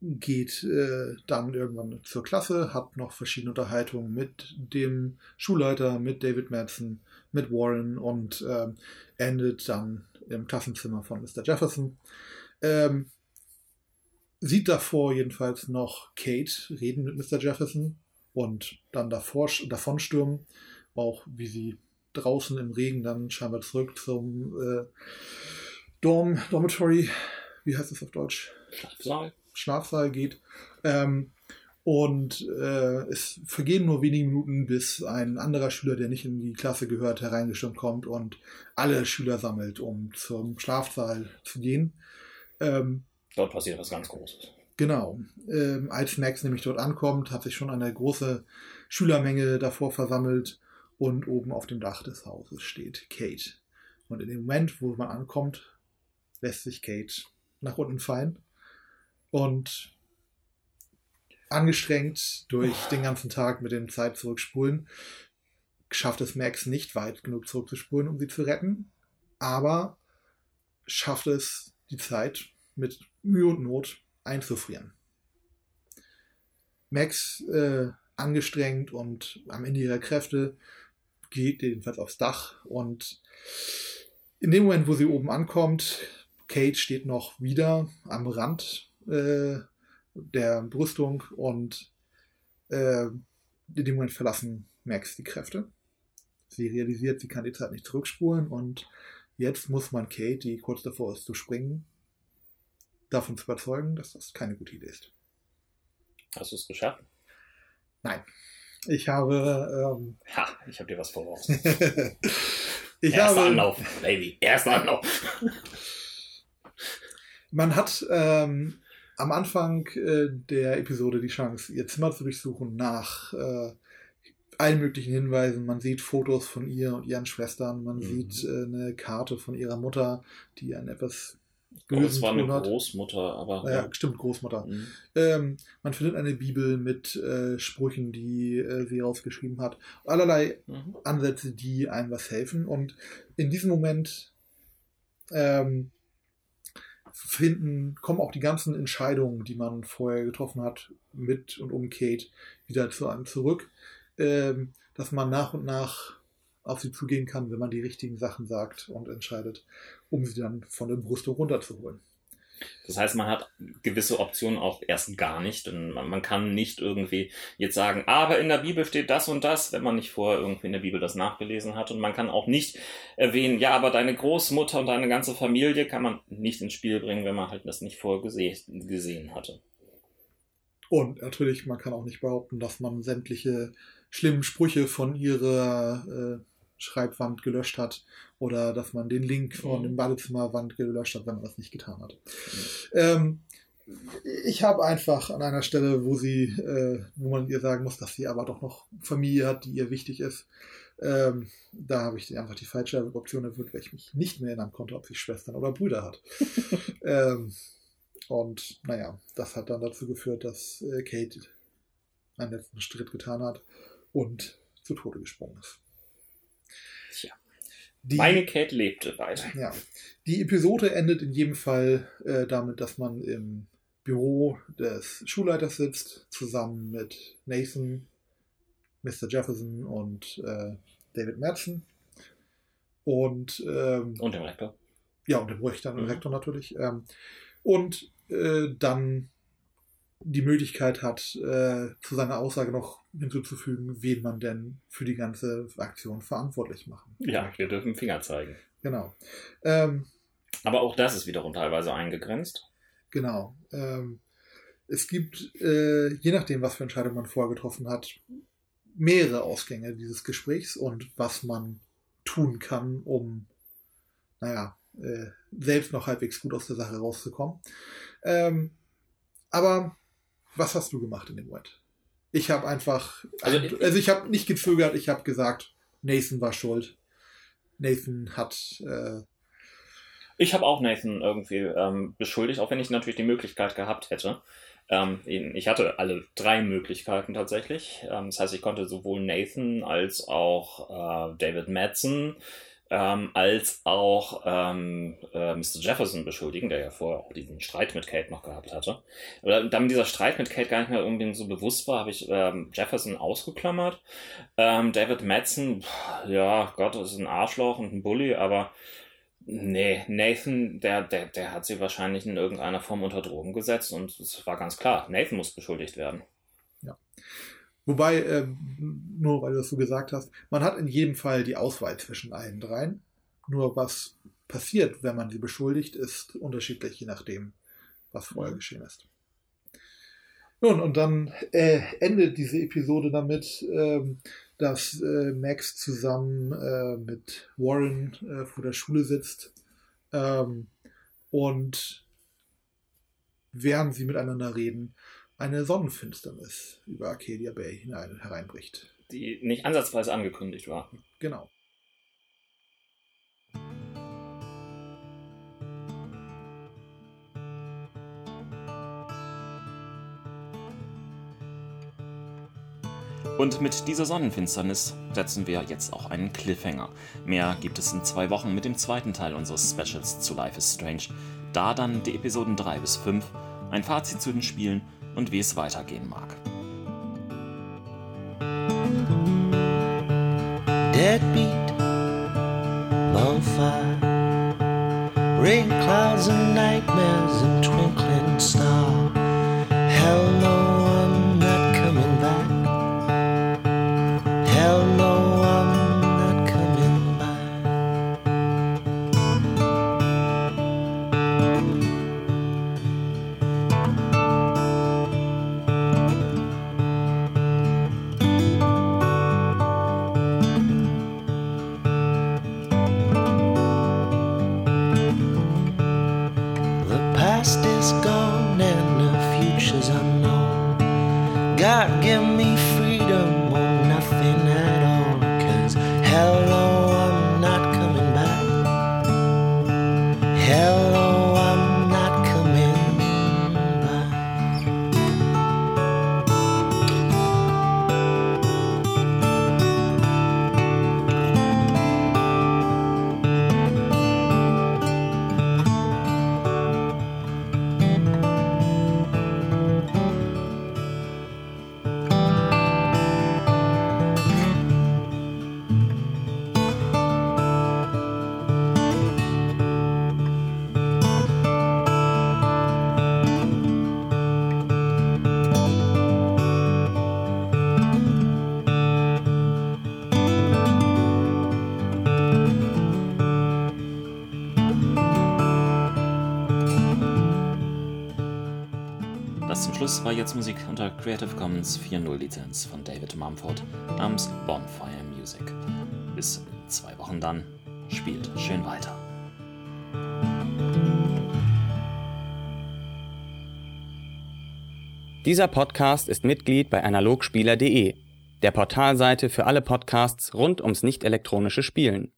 S2: geht äh, dann irgendwann zur Klasse, hat noch verschiedene Unterhaltungen mit dem Schulleiter, mit David Madsen, mit Warren und äh, endet dann im Klassenzimmer von Mr. Jefferson. Ähm, sieht davor jedenfalls noch Kate reden mit Mr. Jefferson und dann davor, davon stürmen, auch wie sie draußen im Regen dann scheinbar zurück zum äh, Dorm, Dormitory, wie heißt es auf Deutsch?
S1: Schlafsaal.
S2: Schlafsaal geht. Ähm, und äh, es vergehen nur wenige Minuten, bis ein anderer Schüler, der nicht in die Klasse gehört, hereingestürmt kommt und alle Schüler sammelt, um zum Schlafsaal zu gehen. Ähm,
S1: dort passiert was ganz Großes.
S2: Genau. Ähm, als Max nämlich dort ankommt, hat sich schon eine große Schülermenge davor versammelt und oben auf dem Dach des Hauses steht Kate. Und in dem Moment, wo man ankommt, lässt sich Kate nach unten fallen und angestrengt durch den ganzen Tag mit dem Zeit zurückspulen, schafft es Max nicht weit genug zurückzuspulen, um sie zu retten, aber schafft es die Zeit mit Mühe und Not einzufrieren. Max, äh, angestrengt und am Ende ihrer Kräfte, geht jedenfalls aufs Dach und in dem Moment, wo sie oben ankommt, Kate steht noch wieder am Rand äh, der Brüstung und äh, in dem Moment verlassen Max die Kräfte. Sie realisiert, sie kann die Zeit nicht zurückspulen und jetzt muss man Kate, die kurz davor ist zu springen, davon zu überzeugen, dass das keine gute Idee ist.
S1: Hast du es geschafft?
S2: Nein. Ich habe. Ähm,
S1: ha, ich habe dir was voraus.
S2: ich
S1: Erster
S2: habe,
S1: Anlauf, Baby. Erster Anlauf.
S2: Man hat ähm, am Anfang äh, der Episode die Chance, ihr Zimmer zu durchsuchen nach äh, allen möglichen Hinweisen. Man sieht Fotos von ihr und ihren Schwestern, man
S1: Mhm.
S2: sieht äh, eine Karte von ihrer Mutter, die ein etwas
S1: Oh, es war eine
S2: hat.
S1: Großmutter, aber
S2: Ja, stimmt, Großmutter.
S1: Mhm.
S2: Ähm, man findet eine Bibel mit äh, Sprüchen, die äh, sie rausgeschrieben hat. Allerlei
S1: Mhm.
S2: Ansätze, die einem was helfen. Und in diesem Moment ähm, finden, kommen auch die ganzen Entscheidungen, die man vorher getroffen hat, mit und um Kate, wieder zu einem zurück. Ähm, dass man nach und nach auf sie zugehen kann, wenn man die richtigen Sachen sagt und entscheidet, um sie dann von der Brüstung runterzuholen.
S1: Das heißt, man hat gewisse Optionen auch erst gar nicht. Und man, kann nicht irgendwie jetzt sagen, aber in der Bibel steht das und das, wenn man nicht vorher irgendwie in der Bibel das nachgelesen hat. Und man kann auch nicht erwähnen, ja, aber deine Großmutter und deine ganze Familie kann man nicht ins Spiel bringen, wenn man halt das nicht vorher gese gesehen hatte.
S2: Und natürlich, man kann auch nicht behaupten, dass man sämtliche schlimmen Sprüche von ihrer äh, Schreibwand gelöscht hat oder dass man den Link von
S1: Mhm.
S2: dem Badezimmerwand gelöscht hat, wenn man das nicht getan hat. Ähm, ich habe einfach an einer Stelle, wo sie, äh, wo man ihr sagen muss, dass sie aber doch noch Familie hat, die ihr wichtig ist, ähm, da habe ich einfach die falsche Option erwählt, weil ich mich nicht mehr erinnern konnte, ob sie Schwestern oder Brüder hat. ähm, und naja, das hat dann dazu geführt, dass äh, Kate einen letzten Schritt getan hat und zu Tode gesprungen ist. Die,
S1: Meine Kate lebte weiter.
S2: ja, die Episode endet in jedem Fall äh, damit, dass man im Büro des Schulleiters sitzt, zusammen mit Nathan, Mr. Jefferson und äh, David Madsen. Und ähm,
S1: Und dem Rektor.
S2: ja, und dem und
S1: Mhm.
S2: Rektor natürlich. Ähm, und äh, dann die Möglichkeit hat, äh, zu seiner Aussage noch hinzuzufügen, wen man denn für die ganze Aktion verantwortlich machen.
S1: Ja, wir dürfen Finger zeigen.
S2: Genau. Ähm,
S1: Aber auch das ist wiederum teilweise eingegrenzt.
S2: genau. Ähm, es gibt, äh, je nachdem, was für Entscheidungen man vorher getroffen hat, mehrere Ausgänge dieses Gesprächs und was man tun kann, um, naja, äh, selbst noch halbwegs gut aus der Sache rauszukommen. Ähm, aber was hast du gemacht in dem Moment? Ich habe einfach,
S1: Also
S2: also,
S1: ich-
S2: ich habe nicht gezögert, ich habe gesagt, Nathan war schuld. Nathan hat, äh,
S1: Ich habe auch Nathan irgendwie ähm, beschuldigt, auch wenn ich natürlich die Möglichkeit gehabt hätte. Ähm, ich hatte alle drei Möglichkeiten tatsächlich. Ähm, das heißt, ich konnte sowohl Nathan als auch äh, David Madsen ähm, als auch ähm, äh, Mr. Jefferson beschuldigen, der ja vorher auch diesen Streit mit Kate noch gehabt hatte. Aber da mir dieser Streit mit Kate gar nicht mehr irgendwie so bewusst war, habe ich ähm, Jefferson ausgeklammert. Ähm, David Madsen, pff, ja, Gott, ist ein Arschloch und ein Bully, aber Nee, Nathan, der, der, der hat sie wahrscheinlich in irgendeiner Form unter Drogen gesetzt und es war ganz klar, Nathan muss beschuldigt werden.
S2: Ja. Wobei, ähm, nur weil du das so gesagt hast, man hat in jedem Fall die Auswahl zwischen allen dreien. Nur was passiert, wenn man sie beschuldigt, ist unterschiedlich, je nachdem, was vorher geschehen ist. Nun, und dann äh, endet diese Episode damit, ähm, dass äh, Max zusammen äh, mit Warren äh, vor der Schule sitzt ähm, und während sie miteinander reden, eine Sonnenfinsternis über Arcadia Bay hinein, hereinbricht.
S1: Die nicht ansatzweise angekündigt war.
S2: Genau.
S1: Und mit dieser Sonnenfinsternis setzen wir jetzt auch einen Cliffhanger. Mehr gibt es in zwei Wochen mit dem zweiten Teil unseres Specials zu Life is Strange. Da dann die Episoden 3 bis 5, ein Fazit zu den Spielen und wie es weitergehen mag. Deadbeat, bonfire, rain clouds and nightmares and twinkling star. War jetzt Musik unter Creative Commons 4.0 Lizenz von David Mumford namens Bonfire Music. Bis in zwei Wochen dann. Spielt schön weiter.
S3: Dieser Podcast ist Mitglied bei analogspieler.de, der Portalseite für alle Podcasts rund ums nicht elektronische Spielen.